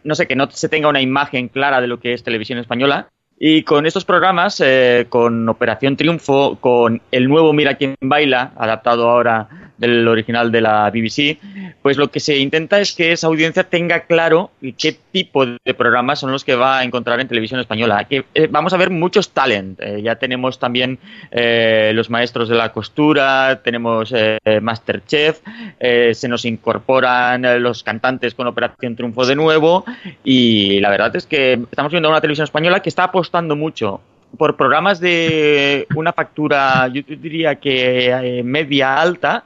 no sé, que no se tenga una imagen clara de lo que es televisión española. Y con estos programas, eh, con Operación Triunfo, con el nuevo Mira quién baila, adaptado ahora del original de la BBC, pues lo que se intenta es que esa audiencia tenga claro qué tipo de programas son los que va a encontrar en televisión española. Eh, vamos a ver muchos talent. Eh, ya tenemos también eh, los maestros de la costura, tenemos Masterchef, se nos incorporan los cantantes con Operación Triunfo de nuevo y la verdad es que estamos viendo una televisión española que está apostando mucho por programas de una factura, yo diría que media alta,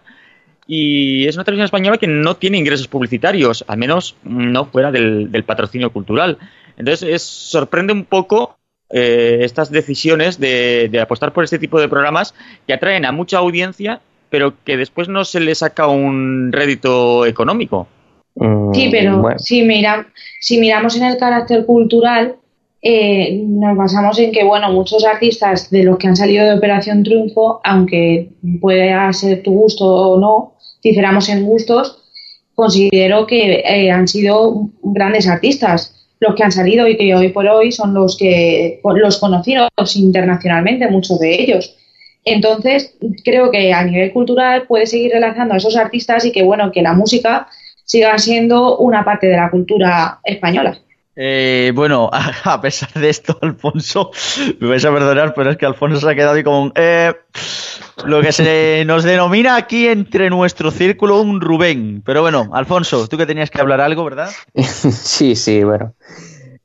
y es una televisión española que no tiene ingresos publicitarios, al menos no fuera del, patrocinio cultural. Entonces, es, sorprende un poco eh, estas decisiones de, apostar por este tipo de programas que atraen a mucha audiencia, pero que después no se le saca un rédito económico. Sí, pero si, si miramos en el carácter cultural, eh, nos basamos en que, bueno, muchos artistas de los que han salido de Operación Triunfo, aunque pueda ser tu gusto o no, diferamos en gustos, considero que eh, han sido grandes artistas los que han salido y que hoy por hoy son los que los conocidos internacionalmente, muchos de ellos. Entonces, creo que a nivel cultural puede seguir relanzando a esos artistas y que bueno, que la música siga siendo una parte de la cultura española. Eh, bueno, <laughs> a, pesar de esto, Alfonso, me vais a perdonar, pero es que Alfonso se ha quedado ahí con eh, lo que se <laughs> nos denomina aquí entre nuestro círculo un Rubén. Pero bueno, Alfonso, tú que tenías que hablar algo, ¿verdad? <laughs> sí, sí, bueno.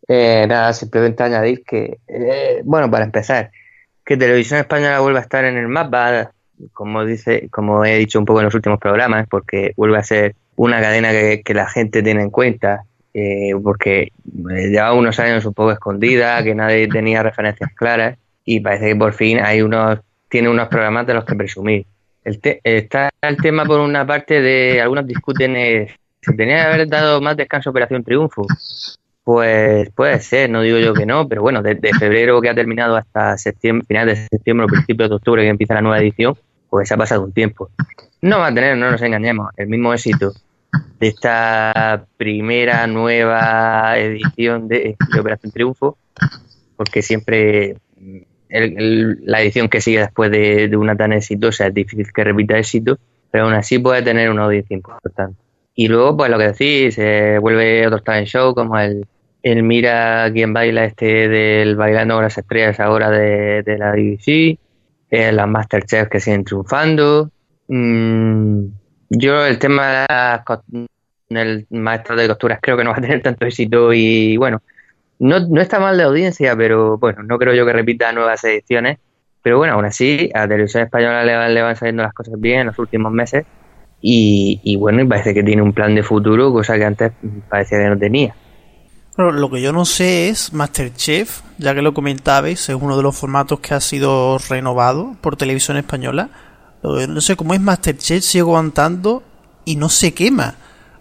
Eh, nada, simplemente añadir que, bueno, para empezar, que Televisión Española vuelva a estar en el mapa, como dice, como he dicho un poco en los últimos programas, porque vuelve a ser una cadena que la gente tiene en cuenta eh, porque eh, llevaba unos años un poco escondida, que nadie tenía referencias claras y parece que por fin hay unos tiene unos programas de los que presumir. El está el tema por una parte de algunos discuten se tenía que haber dado más descanso Operación Triunfo. Pues puede ser, no digo yo que no, pero bueno, desde febrero que ha terminado hasta septiembre, final de septiembre o principios de octubre que empieza la nueva edición, pues ha pasado un tiempo. No va a tener, no nos engañemos, el mismo éxito de esta primera nueva edición de, Operación Triunfo, porque siempre la edición que sigue después de, de, una tan exitosa es difícil que repita éxito, pero aún así puede tener una audiencia importante. Y luego, pues lo que decís, se vuelve otro talent show como el, el Mira quién baila este del Bailando con las Estrellas ahora de, la BBC, eh, las Masterchef que siguen triunfando. Mm, yo el tema del maestro de costuras creo que no va a tener tanto éxito y bueno, no, no está mal de audiencia, pero bueno, no creo yo que repita nuevas ediciones. Pero bueno, aún así, a televisión española le, le van saliendo las cosas bien en los últimos meses y, bueno, y parece que tiene un plan de futuro, cosa que antes parecía que no tenía. lo que yo no sé es Masterchef, ya que lo comentabais, es uno de los formatos que ha sido renovado por televisión española. No sé cómo es Masterchef, sigue aguantando y no se quema.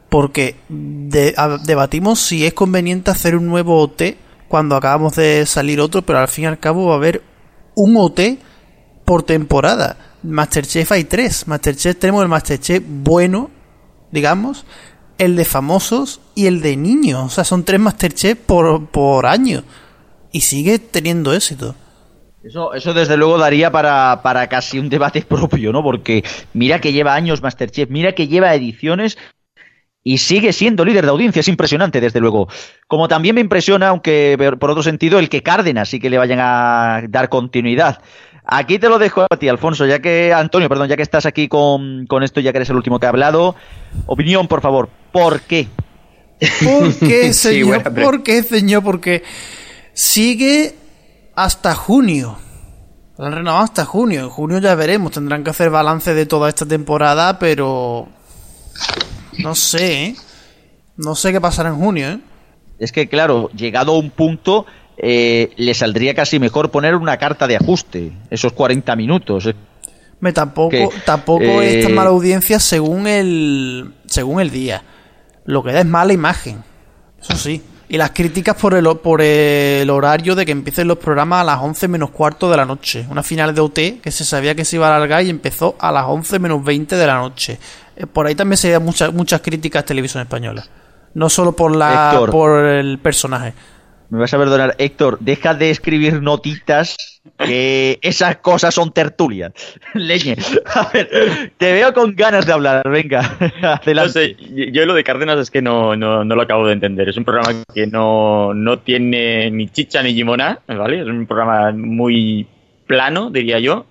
Porque debatimos si es conveniente hacer un nuevo OT cuando acabamos de salir otro, pero al fin y al cabo va a haber un OT por temporada. Masterchef hay tres. Masterchef tenemos el Masterchef bueno, digamos, el de famosos y el de niños. O sea, son tres Masterchef por, por año. Y sigue teniendo éxito. Eso, eso desde luego daría para, para casi un debate <laughs> propio, ¿no? Porque mira que lleva años Masterchef, mira que lleva ediciones y sigue siendo líder de audiencia. Es impresionante, desde luego. Como también me impresiona, aunque por otro sentido, el que Cárdenas sí que le vayan a dar continuidad. Aquí te lo dejo a ti, Alfonso, ya que, Antonio, perdón, ya que estás aquí con, esto, ya que eres el último que ha hablado. Opinión, por favor. ¿Por qué? ¿Por qué, <laughs> señor? ¿Por qué, señor? Porque sigue hasta junio. Lo han renovado hasta junio. En junio ya veremos. Tendrán que hacer balance de toda esta temporada, pero. No sé, ¿eh? No sé qué pasará en junio, ¿eh? Es que, claro, llegado a un punto, eh, le saldría casi mejor poner una carta de ajuste, esos 40 minutos. Me tampoco tampoco es tan eh, mala audiencia según el según el día. Lo que da es mala imagen. Eso sí. Y las críticas por el, por el horario de que empiecen los programas a las 11 menos cuarto de la noche. Una final de OT que se sabía que se iba a alargar y empezó a las 11 menos 20 de la noche. Eh, por ahí también se dan muchas, muchas críticas a televisión española. No solo por, la, por el personaje me vas a perdonar, Héctor, deja de escribir notitas que esas cosas son tertulias. <laughs> Leñe. A ver, te veo con ganas de hablar, venga, <laughs> adelante. yo lo de Cárdenas es que no, no, no, lo acabo de entender. Es un programa que no, no tiene ni chicha ni limona, ¿vale? Es un programa muy plano, diría yo.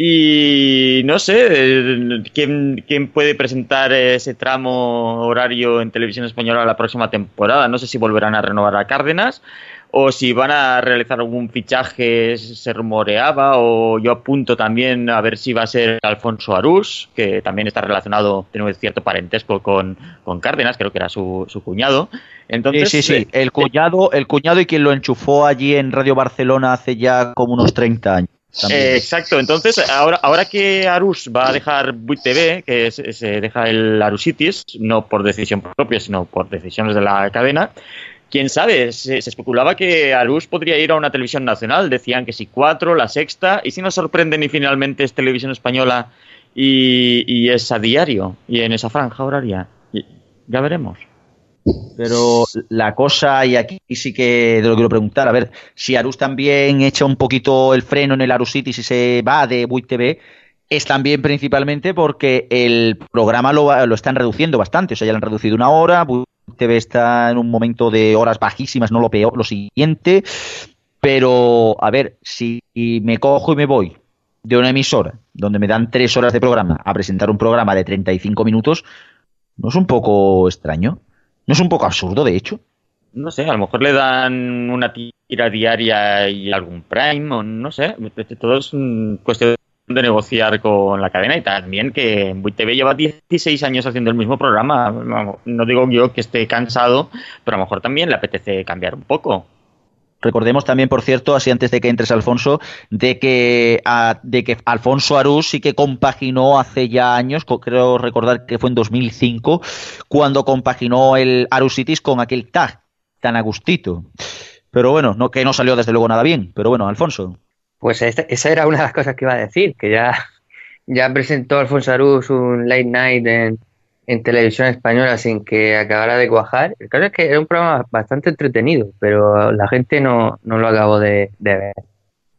Y no sé, ¿quién, ¿quién, puede presentar ese tramo horario en televisión española la próxima temporada? No sé si volverán a renovar a Cárdenas o si van a realizar algún fichaje, se rumoreaba, o yo apunto también a ver si va a ser Alfonso Arús, que también está relacionado, tiene cierto parentesco con, con Cárdenas, creo que era su, su cuñado. Entonces, sí, sí, sí, el cuñado, el cuñado y quien lo enchufó allí en Radio Barcelona hace ya como unos 30 años. Eh, exacto, entonces ahora, ahora que Arus va a dejar Buit TV, que se, deja el Arusitis, no por decisión propia, sino por decisiones de la cadena, quién sabe, se, especulaba que Arus podría ir a una televisión nacional, decían que si cuatro, la sexta, y si nos sorprenden y finalmente es televisión española y es a diario y en esa franja horaria, ya veremos. Pero la cosa, y aquí sí que te lo quiero preguntar, a ver, si Arus también echa un poquito el freno en el Arus City si se va de Buit TV, es también principalmente porque el programa lo, lo, están reduciendo bastante, o sea, ya lo han reducido una hora, Buit TV está en un momento de horas bajísimas, no lo peor, lo siguiente, pero a ver, si me cojo y me voy de una emisora donde me dan tres horas de programa a presentar un programa de 35 minutos, ¿no es un poco extraño? ¿No es un poco absurdo, de hecho? No sé, a lo mejor le dan una tira diaria y algún prime, o no sé. Todo es cuestión de negociar con la cadena y también que TV lleva 16 años haciendo el mismo programa. No digo yo que esté cansado, pero a lo mejor también le apetece cambiar un poco. Recordemos también, por cierto, así antes de que entres Alfonso, de que, de que Alfonso Arús sí que compaginó hace ya años, creo recordar que fue en 2005, cuando compaginó el Arusitis con aquel tag tan agustito. Pero bueno, no, que no salió desde luego nada bien. Pero bueno, Alfonso. Pues esa era una de las cosas que iba a decir, que ya, ya presentó Alfonso Arús un late night en, en televisión española sin que acabara de cuajar. El caso es que era un programa bastante entretenido, pero la gente no, no lo acabó de, ver.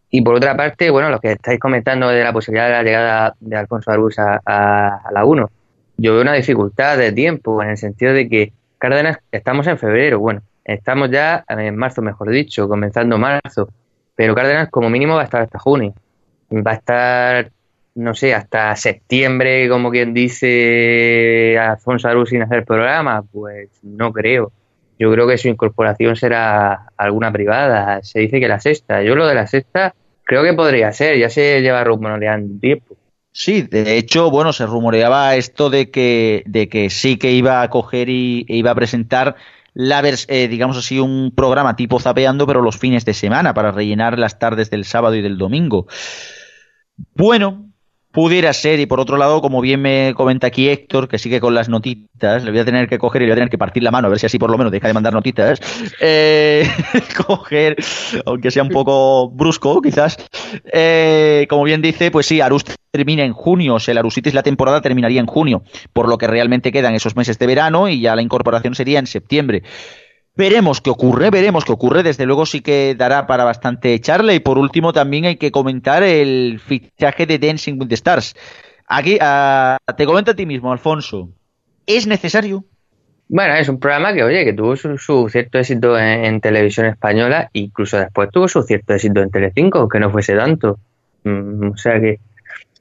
Y por otra parte, bueno, lo que estáis comentando de la posibilidad de la llegada de Alfonso Arbus a, a, la 1, yo veo una dificultad de tiempo, en el sentido de que Cárdenas, estamos en febrero, bueno, estamos ya en marzo, mejor dicho, comenzando marzo, pero Cárdenas como mínimo va a estar hasta junio. Va a estar no sé, hasta septiembre, como quien dice Alfonso Arús sin hacer programa, pues no creo. Yo creo que su incorporación será alguna privada. Se dice que la sexta. Yo lo de la sexta creo que podría ser, ya se lleva rumoreando tiempo. Sí, de hecho, bueno, se rumoreaba esto de que, de que sí que iba a coger y e iba a presentar la eh, digamos así, un programa tipo zapeando, pero los fines de semana, para rellenar las tardes del sábado y del domingo. Bueno, Pudiera ser, y por otro lado, como bien me comenta aquí Héctor, que sigue con las notitas, le voy a tener que coger y le voy a tener que partir la mano, a ver si así por lo menos deja de mandar notitas. Eh, <laughs> coger, aunque sea un poco brusco, quizás. Eh, como bien dice, pues sí, Arus termina en junio, o sea, el Arusitis la temporada terminaría en junio, por lo que realmente quedan esos meses de verano y ya la incorporación sería en septiembre. Veremos qué ocurre, veremos qué ocurre. Desde luego sí que dará para bastante charla. Y por último también hay que comentar el fichaje de Dancing with the Stars. Aquí te comento a ti mismo, Alfonso. ¿Es necesario? Bueno, es un programa que, oye, que tuvo su, cierto éxito en, televisión española, incluso después tuvo su cierto éxito en Telecinco, que no fuese tanto. Mm, o sea que,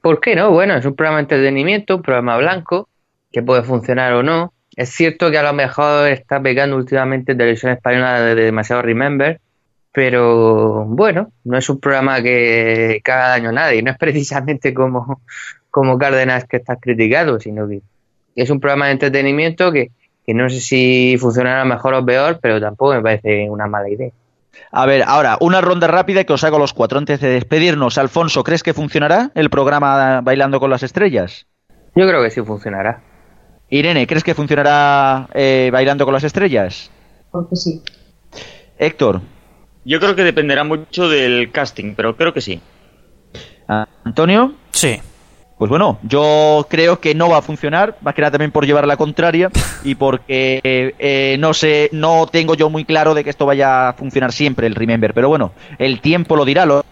¿por qué no? Bueno, es un programa de entretenimiento, un programa blanco, que puede funcionar o no. Es cierto que a lo mejor está pegando últimamente en televisión española de demasiado Remember, pero bueno, no es un programa que, haga daño a nadie, no es <laughs> precisamente como, como Cárdenas que está criticado, sino que es un programa de entretenimiento que, que no sé si funcionará mejor o peor, pero tampoco me parece una mala idea. A ver, ahora, una ronda rápida que os hago los cuatro antes de despedirnos. Alfonso, ¿crees que funcionará el programa Bailando con las Estrellas? Yo creo que sí funcionará. Irene, ¿crees que funcionará eh, bailando con las estrellas? Porque sí. Héctor. Yo creo que dependerá mucho del casting, pero creo que sí. Antonio. Sí. Pues bueno, yo creo que no va a funcionar, más que nada también por llevar la contraria <laughs> y porque eh, no sé, no tengo yo muy claro de que esto vaya a funcionar siempre el Remember, pero bueno, el tiempo lo dirá. Lo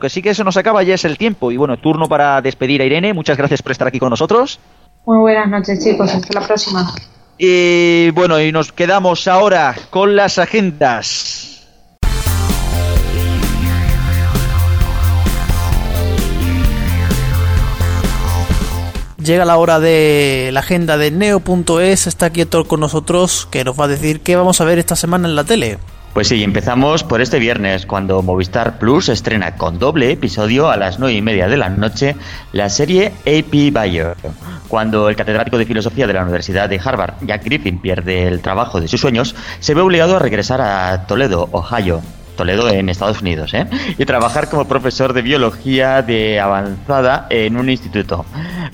que sí que eso nos acaba ya es el tiempo y bueno, turno para despedir a Irene. Muchas gracias por estar aquí con nosotros. Muy buenas noches, chicos. Hasta la próxima. Y bueno, y nos quedamos ahora con las agendas. Llega la hora de la agenda de neo.es. Está aquí Héctor con nosotros que nos va a decir qué vamos a ver esta semana en la tele. Pues sí, empezamos por este viernes, cuando Movistar Plus estrena con doble episodio a las nueve y media de la noche la serie AP Bayer. Cuando el catedrático de filosofía de la Universidad de Harvard, Jack Griffin, pierde el trabajo de sus sueños, se ve obligado a regresar a Toledo, Ohio, Toledo en Estados Unidos, ¿eh? y trabajar como profesor de biología de avanzada en un instituto.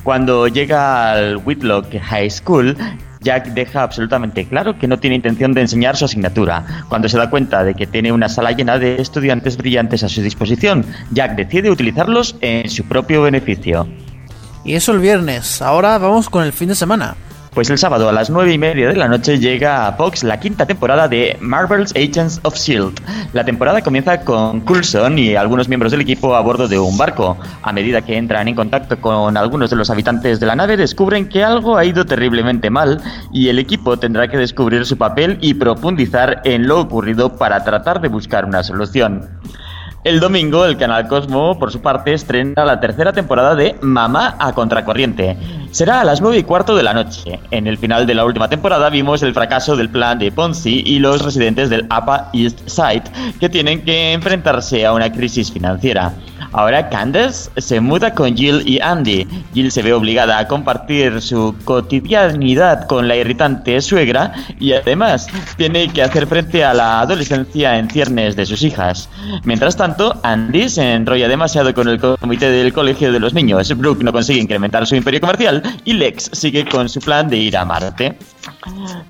Cuando llega al Whitlock High School, Jack deja absolutamente claro que no tiene intención de enseñar su asignatura. Cuando se da cuenta de que tiene una sala llena de estudiantes brillantes a su disposición, Jack decide utilizarlos en su propio beneficio. Y eso el viernes. Ahora vamos con el fin de semana. Pues el sábado a las 9 y media de la noche llega a Fox la quinta temporada de Marvel's Agents of S.H.I.E.L.D. La temporada comienza con Coulson y algunos miembros del equipo a bordo de un barco. A medida que entran en contacto con algunos de los habitantes de la nave, descubren que algo ha ido terriblemente mal y el equipo tendrá que descubrir su papel y profundizar en lo ocurrido para tratar de buscar una solución. El domingo, el canal Cosmo, por su parte, estrena la tercera temporada de Mamá a Contracorriente. Será a las 9 y cuarto de la noche. En el final de la última temporada vimos el fracaso del plan de Ponzi y los residentes del Upper East Side que tienen que enfrentarse a una crisis financiera. Ahora Candace se muda con Jill y Andy. Jill se ve obligada a compartir su cotidianidad con la irritante suegra y además tiene que hacer frente a la adolescencia en ciernes de sus hijas. Mientras tanto, Andy se enrolla demasiado con el comité del colegio de los niños. Brooke no consigue incrementar su imperio comercial y Lex sigue con su plan de ir a Marte.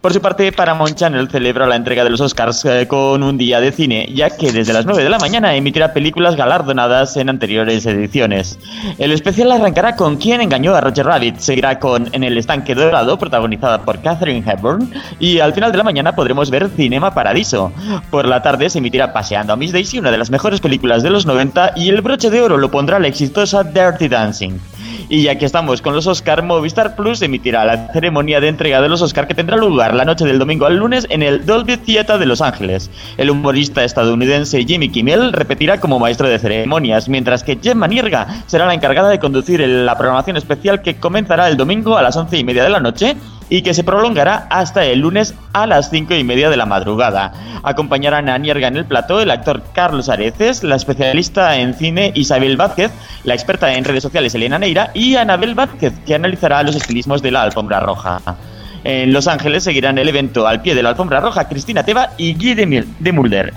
Por su parte, Paramount Channel celebra la entrega de los Oscars eh, con un día de cine, ya que desde las 9 de la mañana emitirá películas galardonadas en anteriores ediciones. El especial arrancará con Quién engañó a Roger Rabbit, seguirá con En el estanque dorado, protagonizada por Catherine Hepburn, y al final de la mañana podremos ver Cinema Paradiso. Por la tarde se emitirá Paseando a Miss Daisy, una de las mejores películas de los 90, y el broche de oro lo pondrá la exitosa Dirty Dancing. Y ya que estamos con los Oscar, Movistar Plus emitirá la ceremonia de entrega de los Oscar que tendrá lugar la noche del domingo al lunes en el Dolby Theatre de Los Ángeles. El humorista estadounidense Jimmy Kimmel repetirá como maestro de ceremonias, mientras que Gemma Nierga será la encargada de conducir la programación especial que comenzará el domingo a las once y media de la noche y que se prolongará hasta el lunes a las cinco y media de la madrugada. Acompañarán a Nierga en el plató el actor Carlos Areces, la especialista en cine Isabel Vázquez, la experta en redes sociales Elena Neira y Anabel Vázquez, que analizará los estilismos de la alfombra roja. En Los Ángeles seguirán el evento al pie de la alfombra roja Cristina Teva y Guy de Mulder.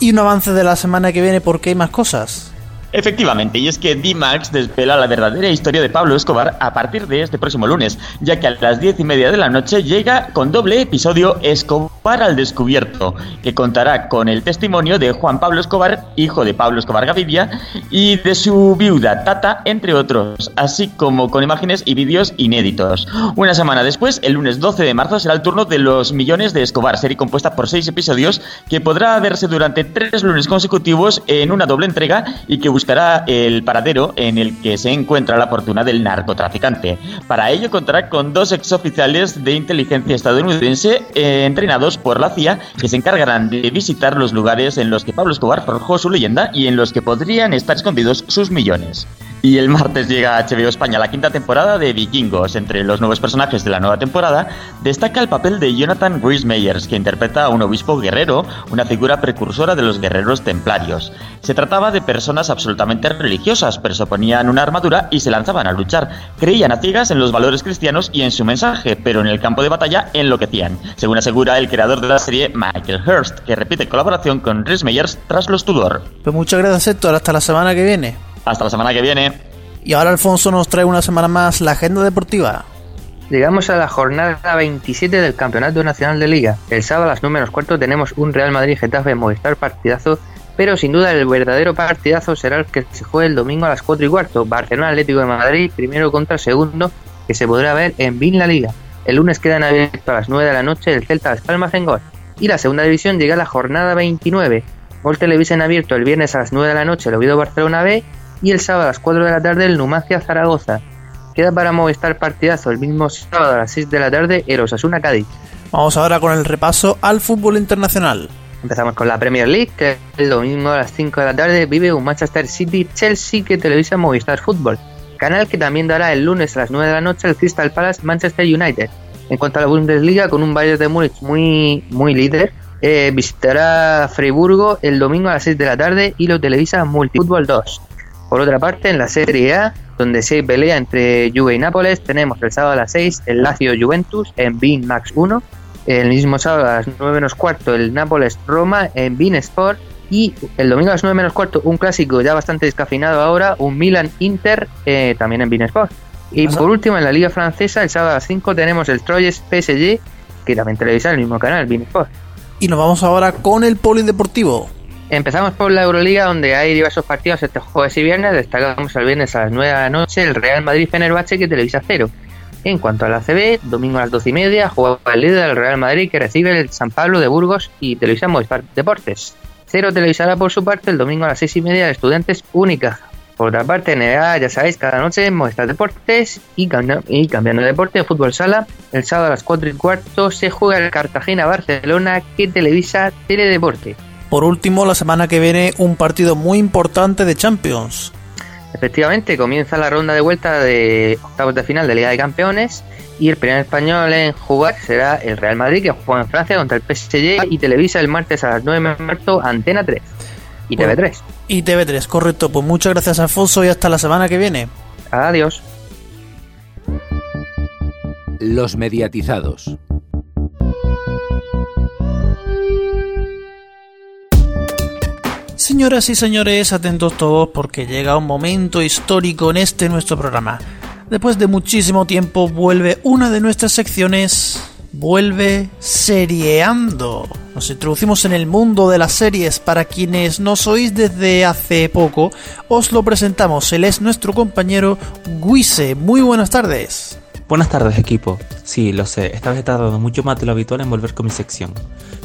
Y un avance de la semana que viene porque hay más cosas. Efectivamente, y es que D-Max desvela la verdadera historia de Pablo Escobar a partir de este próximo lunes, ya que a las diez y media de la noche llega con doble episodio Escobar al descubierto, que contará con el testimonio de Juan Pablo Escobar, hijo de Pablo Escobar Gavidia, y de su viuda Tata, entre otros, así como con imágenes y vídeos inéditos. Una semana después, el lunes 12 de marzo, será el turno de Los Millones de Escobar, serie compuesta por seis episodios que podrá verse durante tres lunes consecutivos en una doble entrega y que el paradero en el que se encuentra la fortuna del narcotraficante. Para ello contará con dos exoficiales de inteligencia estadounidense eh, entrenados por la CIA que se encargarán de visitar los lugares en los que Pablo Escobar forjó su leyenda y en los que podrían estar escondidos sus millones. Y el martes llega a HBO España la quinta temporada de Vikingos. Entre los nuevos personajes de la nueva temporada destaca el papel de Jonathan Rhys Meyers, que interpreta a un obispo guerrero, una figura precursora de los guerreros templarios. Se trataba de personas absolutamente religiosas, pero se ponían una armadura y se lanzaban a luchar. Creían a ciegas en los valores cristianos y en su mensaje, pero en el campo de batalla enloquecían, según asegura el creador de la serie Michael Hurst, que repite colaboración con Rhys Meyers tras los Tudor. Pues muchas gracias Héctor, hasta la semana que viene. Hasta la semana que viene. Y ahora Alfonso nos trae una semana más la agenda deportiva. Llegamos a la jornada 27 del Campeonato Nacional de Liga. El sábado a las 9 menos cuarto tenemos un Real Madrid Getafe Movistar partidazo, pero sin duda el verdadero partidazo será el que se juegue el domingo a las 4 y cuarto. Barcelona Atlético de Madrid, primero contra segundo, que se podrá ver en Bin La Liga. El lunes quedan abiertos a las 9 de la noche el Celta Las Palmas en Gol. Y la segunda división llega a la jornada 29. Gol Televisa en abierto el viernes a las 9 de la noche el Oviedo Barcelona B y el sábado a las 4 de la tarde el Numancia Zaragoza. Queda para Movistar partidazo el mismo sábado a las 6 de la tarde el Osasuna Cádiz. Vamos ahora con el repaso al fútbol internacional. Empezamos con la Premier League, que el domingo a las 5 de la tarde vive un Manchester City Chelsea que televisa Movistar Fútbol, canal que también dará el lunes a las 9 de la noche el Crystal Palace Manchester United. En cuanto a la Bundesliga, con un Bayern de Múnich muy, muy líder, eh, visitará Freiburgo el domingo a las 6 de la tarde y lo televisa Multifútbol 2. Por otra parte, en la Serie A, donde se pelea entre Juve y Nápoles, tenemos el sábado a las 6 el Lazio Juventus en Bean Max 1. El mismo sábado a las 9 menos cuarto el Nápoles Roma en Bean Sport. Y el domingo a las 9 menos cuarto un clásico ya bastante descafinado ahora, un Milan Inter eh, también en Bean Sport. Y por último, en la Liga Francesa, el sábado a las 5 tenemos el Troyes PSG, que también televisa en el mismo canal, Bean Sport. Y nos vamos ahora con el polideportivo. Empezamos por la Euroliga, donde hay diversos partidos este jueves y viernes. Destacamos el viernes a las 9 de la noche el Real Madrid Fenerbahce que televisa cero. En cuanto a la CB, domingo a las 12 y media, juega el líder del Real Madrid que recibe el San Pablo de Burgos y televisa Movistar Deportes. Cero televisará por su parte el domingo a las 6 y media de Estudiantes Única. Por otra parte, NBA, ya sabéis, cada noche Movistar Deportes y, y cambiando de deporte de fútbol sala, el sábado a las 4 y cuarto se juega el Cartagena-Barcelona que televisa Teledeporte. Por último, la semana que viene un partido muy importante de Champions. Efectivamente, comienza la ronda de vuelta de octavos de final de Liga de Campeones y el primer español en jugar será el Real Madrid que juega en Francia contra el PSG y televisa el martes a las 9 de marzo Antena 3 y TV3. Y TV3, correcto. Pues muchas gracias Alfonso y hasta la semana que viene. Adiós. Los mediatizados. Señoras y señores, atentos todos porque llega un momento histórico en este nuestro programa. Después de muchísimo tiempo vuelve una de nuestras secciones, vuelve serieando. Nos introducimos en el mundo de las series. Para quienes nos oís desde hace poco, os lo presentamos. Él es nuestro compañero Guise. Muy buenas tardes. Buenas tardes equipo. Sí, lo sé, esta vez he tardado mucho más de lo habitual en volver con mi sección.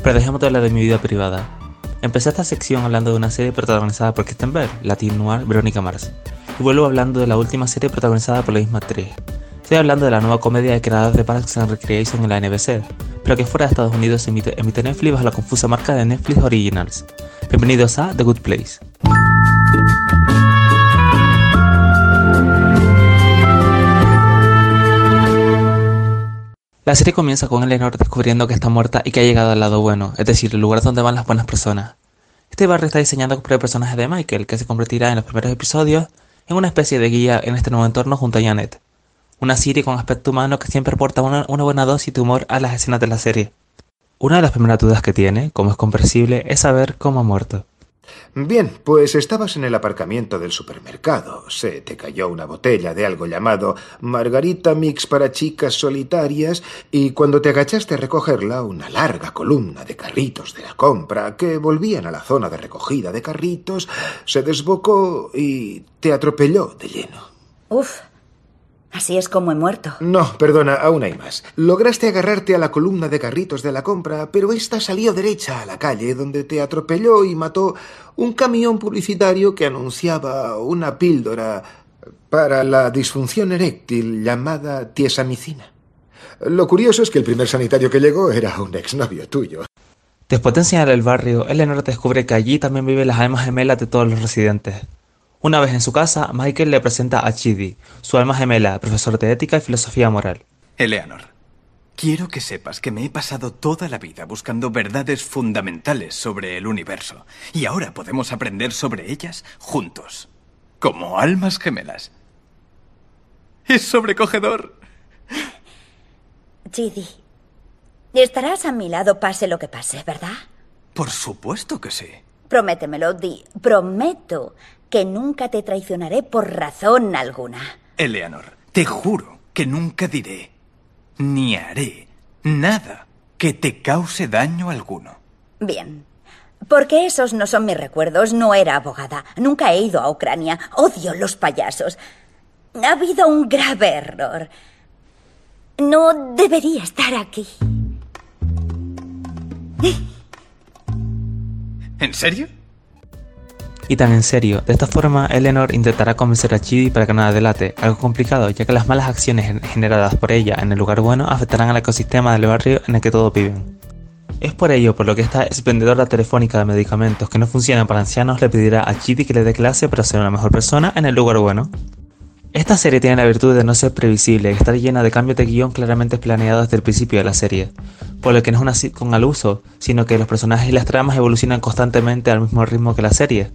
Pero dejemos de hablar de mi vida privada. Empecé esta sección hablando de una serie protagonizada por Kristen Bell, Latin Noir Verónica Mars. Y vuelvo hablando de la última serie protagonizada por la misma actriz. Estoy hablando de la nueva comedia de creadores de Parks and Recreation en la NBC, pero que fuera de Estados Unidos emite, emite Netflix bajo la confusa marca de Netflix Originals. Bienvenidos a The Good Place. La serie comienza con Eleanor descubriendo que está muerta y que ha llegado al lado bueno, es decir, el lugar donde van las buenas personas. Este barrio está diseñado por el personaje de Michael, que se convertirá en los primeros episodios en una especie de guía en este nuevo entorno junto a Janet, una serie con aspecto humano que siempre aporta una, una buena dosis de humor a las escenas de la serie. Una de las primeras dudas que tiene, como es comprensible, es saber cómo ha muerto. Bien, pues estabas en el aparcamiento del supermercado. Se te cayó una botella de algo llamado Margarita Mix para chicas solitarias y cuando te agachaste a recogerla, una larga columna de carritos de la compra que volvían a la zona de recogida de carritos se desbocó y te atropelló de lleno. Uf, así es como he muerto. No, perdona, aún hay más. Lograste agarrarte a la columna de carritos de la compra, pero esta salió derecha a la calle donde te atropelló y mató un camión publicitario que anunciaba una píldora para la disfunción eréctil llamada tiesamicina. Lo curioso es que el primer sanitario que llegó era un exnovio tuyo. Después de enseñar el barrio, Eleanor descubre que allí también viven las almas gemelas de todos los residentes. Una vez en su casa, Michael le presenta a Chidi, su alma gemela, profesor de ética y filosofía moral. Eleanor, quiero que sepas que me he pasado toda la vida buscando verdades fundamentales sobre el universo, y ahora podemos aprender sobre ellas juntos, como almas gemelas. Es sobrecogedor. Chidi, estarás a mi lado pase lo que pase, ¿verdad? Por supuesto que sí. Prométemelo, Di. Prometo que nunca te traicionaré por razón alguna. Eleanor, te juro que nunca diré ni haré nada que te cause daño alguno. Bien. Porque esos no son mis recuerdos. No era abogada. Nunca he ido a Ucrania. Odio los payasos. Ha habido un grave error. No debería estar aquí. ¿En serio? Y tan en serio, de esta forma Eleanor intentará convencer a Chidi para que no la delate, algo complicado ya que las malas acciones gen- generadas por ella en el lugar bueno afectarán al ecosistema del barrio en el que todos viven. Es por ello por lo que esta expendedora telefónica de medicamentos que no funcionan para ancianos le pedirá a Chidi que le dé clase para ser una mejor persona en el lugar bueno. Esta serie tiene la virtud de no ser previsible y estar llena de cambios de guion claramente planeados desde el principio de la serie, por lo que no es una sitcom al uso, sino que los personajes y las tramas evolucionan constantemente al mismo ritmo que la serie.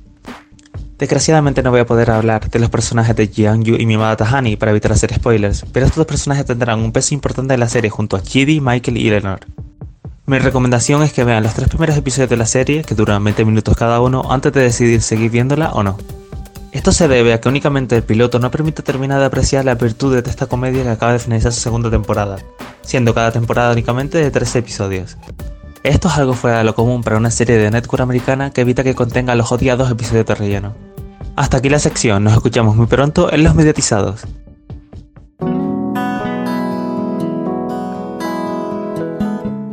Desgraciadamente no voy a poder hablar de los personajes de Jiang Yu y Mimada Tahani para evitar hacer spoilers, pero estos dos personajes tendrán un peso importante en la serie junto a Chidi, Michael y Eleanor. Mi recomendación es que vean los tres primeros episodios de la serie, que duran 20 minutos cada uno, antes de decidir seguir viéndola o no. Esto se debe a que únicamente el piloto no permite terminar de apreciar las virtudes de esta comedia que acaba de finalizar su segunda temporada, siendo cada temporada únicamente de 13 episodios. Esto es algo fuera de lo común para una serie de network americana que evita que contenga los odiados episodios de relleno. Hasta aquí la sección, nos escuchamos muy pronto en Los Mediatizados.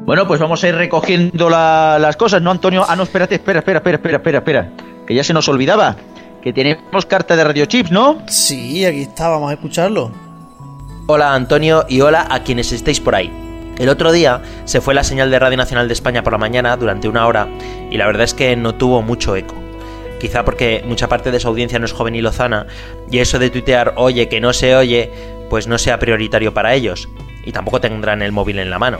Bueno, pues vamos a ir recogiendo la- las cosas, ¿no, Antonio? Ah, no, espérate, espera, espera, espera, espera, espera, espera. Que ya se nos olvidaba. Que tenemos carta de Radio Chips, ¿no? Sí, aquí está, vamos a escucharlo. Hola Antonio y hola a quienes estéis por ahí. El otro día se fue la señal de Radio Nacional de España por la mañana durante una hora y la verdad es que no tuvo mucho eco. Quizá porque mucha parte de su audiencia no es joven y lozana, y eso de tuitear oye que no se oye, pues no sea prioritario para ellos, y tampoco tendrán el móvil en la mano.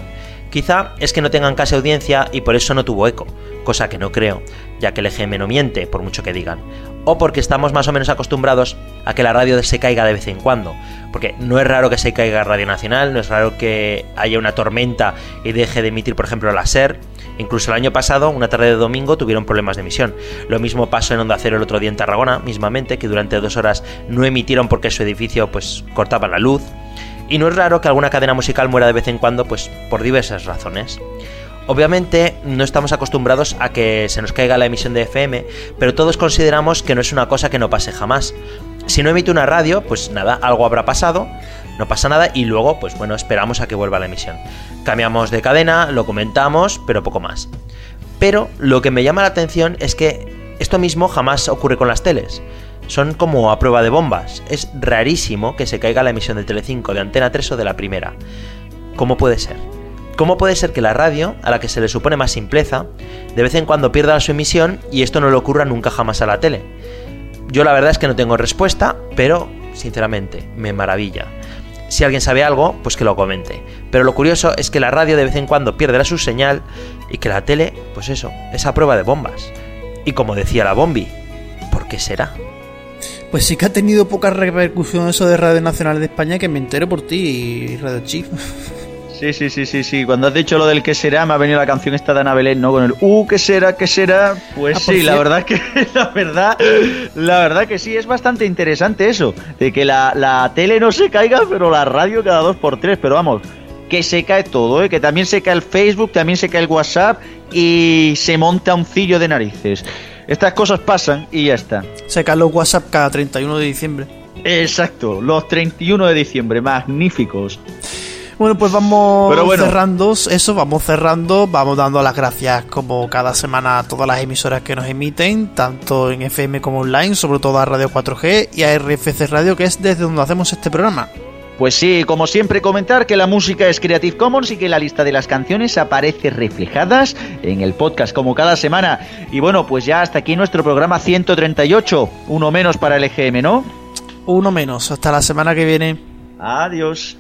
Quizá es que no tengan casi audiencia y por eso no tuvo eco, cosa que no creo, ya que el EGM no miente, por mucho que digan. O porque estamos más o menos acostumbrados a que la radio se caiga de vez en cuando. Porque no es raro que se caiga Radio Nacional, no es raro que haya una tormenta y deje de emitir, por ejemplo, la SER. Incluso el año pasado, una tarde de domingo, tuvieron problemas de emisión. Lo mismo pasó en Onda Cero el otro día en Tarragona, mismamente, que durante dos horas no emitieron porque su edificio pues cortaba la luz y no es raro que alguna cadena musical muera de vez en cuando, pues por diversas razones. Obviamente no estamos acostumbrados a que se nos caiga la emisión de FM, pero todos consideramos que no es una cosa que no pase jamás. Si no emite una radio, pues nada, algo habrá pasado, no pasa nada y luego, pues bueno, esperamos a que vuelva la emisión. Cambiamos de cadena, lo comentamos, pero poco más. Pero lo que me llama la atención es que esto mismo jamás ocurre con las teles son como a prueba de bombas. Es rarísimo que se caiga la emisión de Telecinco, de Antena 3 o de la primera. ¿Cómo puede ser? ¿Cómo puede ser que la radio, a la que se le supone más simpleza, de vez en cuando pierda su emisión y esto no le ocurra nunca jamás a la tele? Yo la verdad es que no tengo respuesta, pero sinceramente me maravilla. Si alguien sabe algo, pues que lo comente. Pero lo curioso es que la radio de vez en cuando pierde su señal y que la tele, pues eso, es a prueba de bombas. Y como decía la Bombi, ¿por qué será? Pues sí que ha tenido poca repercusión eso de Radio Nacional de España que me entero por ti, Radio Chief. <laughs> Sí, sí, sí, sí, sí. Cuando has dicho lo del que será, me ha venido la canción esta de Ana Belén, ¿no? Con el uh, ¿qué será? ¿Qué será? Pues ah, sí, la verdad que <laughs> la verdad, la verdad que sí, es bastante interesante eso. De que la, la tele no se caiga, pero la radio cada dos por tres. Pero vamos, que se cae todo, ¿eh? que también se cae el Facebook, también se cae el WhatsApp y se monta un cillo de narices. Estas cosas pasan y ya está. Se caen los WhatsApp cada 31 de diciembre. Exacto, los 31 de diciembre, magníficos. Bueno, pues vamos cerrando eso, vamos cerrando, vamos dando las gracias como cada semana a todas las emisoras que nos emiten, tanto en FM como online, sobre todo a Radio 4G y a RFC Radio, que es desde donde hacemos este programa. Pues sí, como siempre comentar que la música es Creative Commons y que la lista de las canciones aparece reflejadas en el podcast como cada semana. Y bueno, pues ya hasta aquí nuestro programa 138, uno menos para el EGM, ¿no? Uno menos, hasta la semana que viene. Adiós.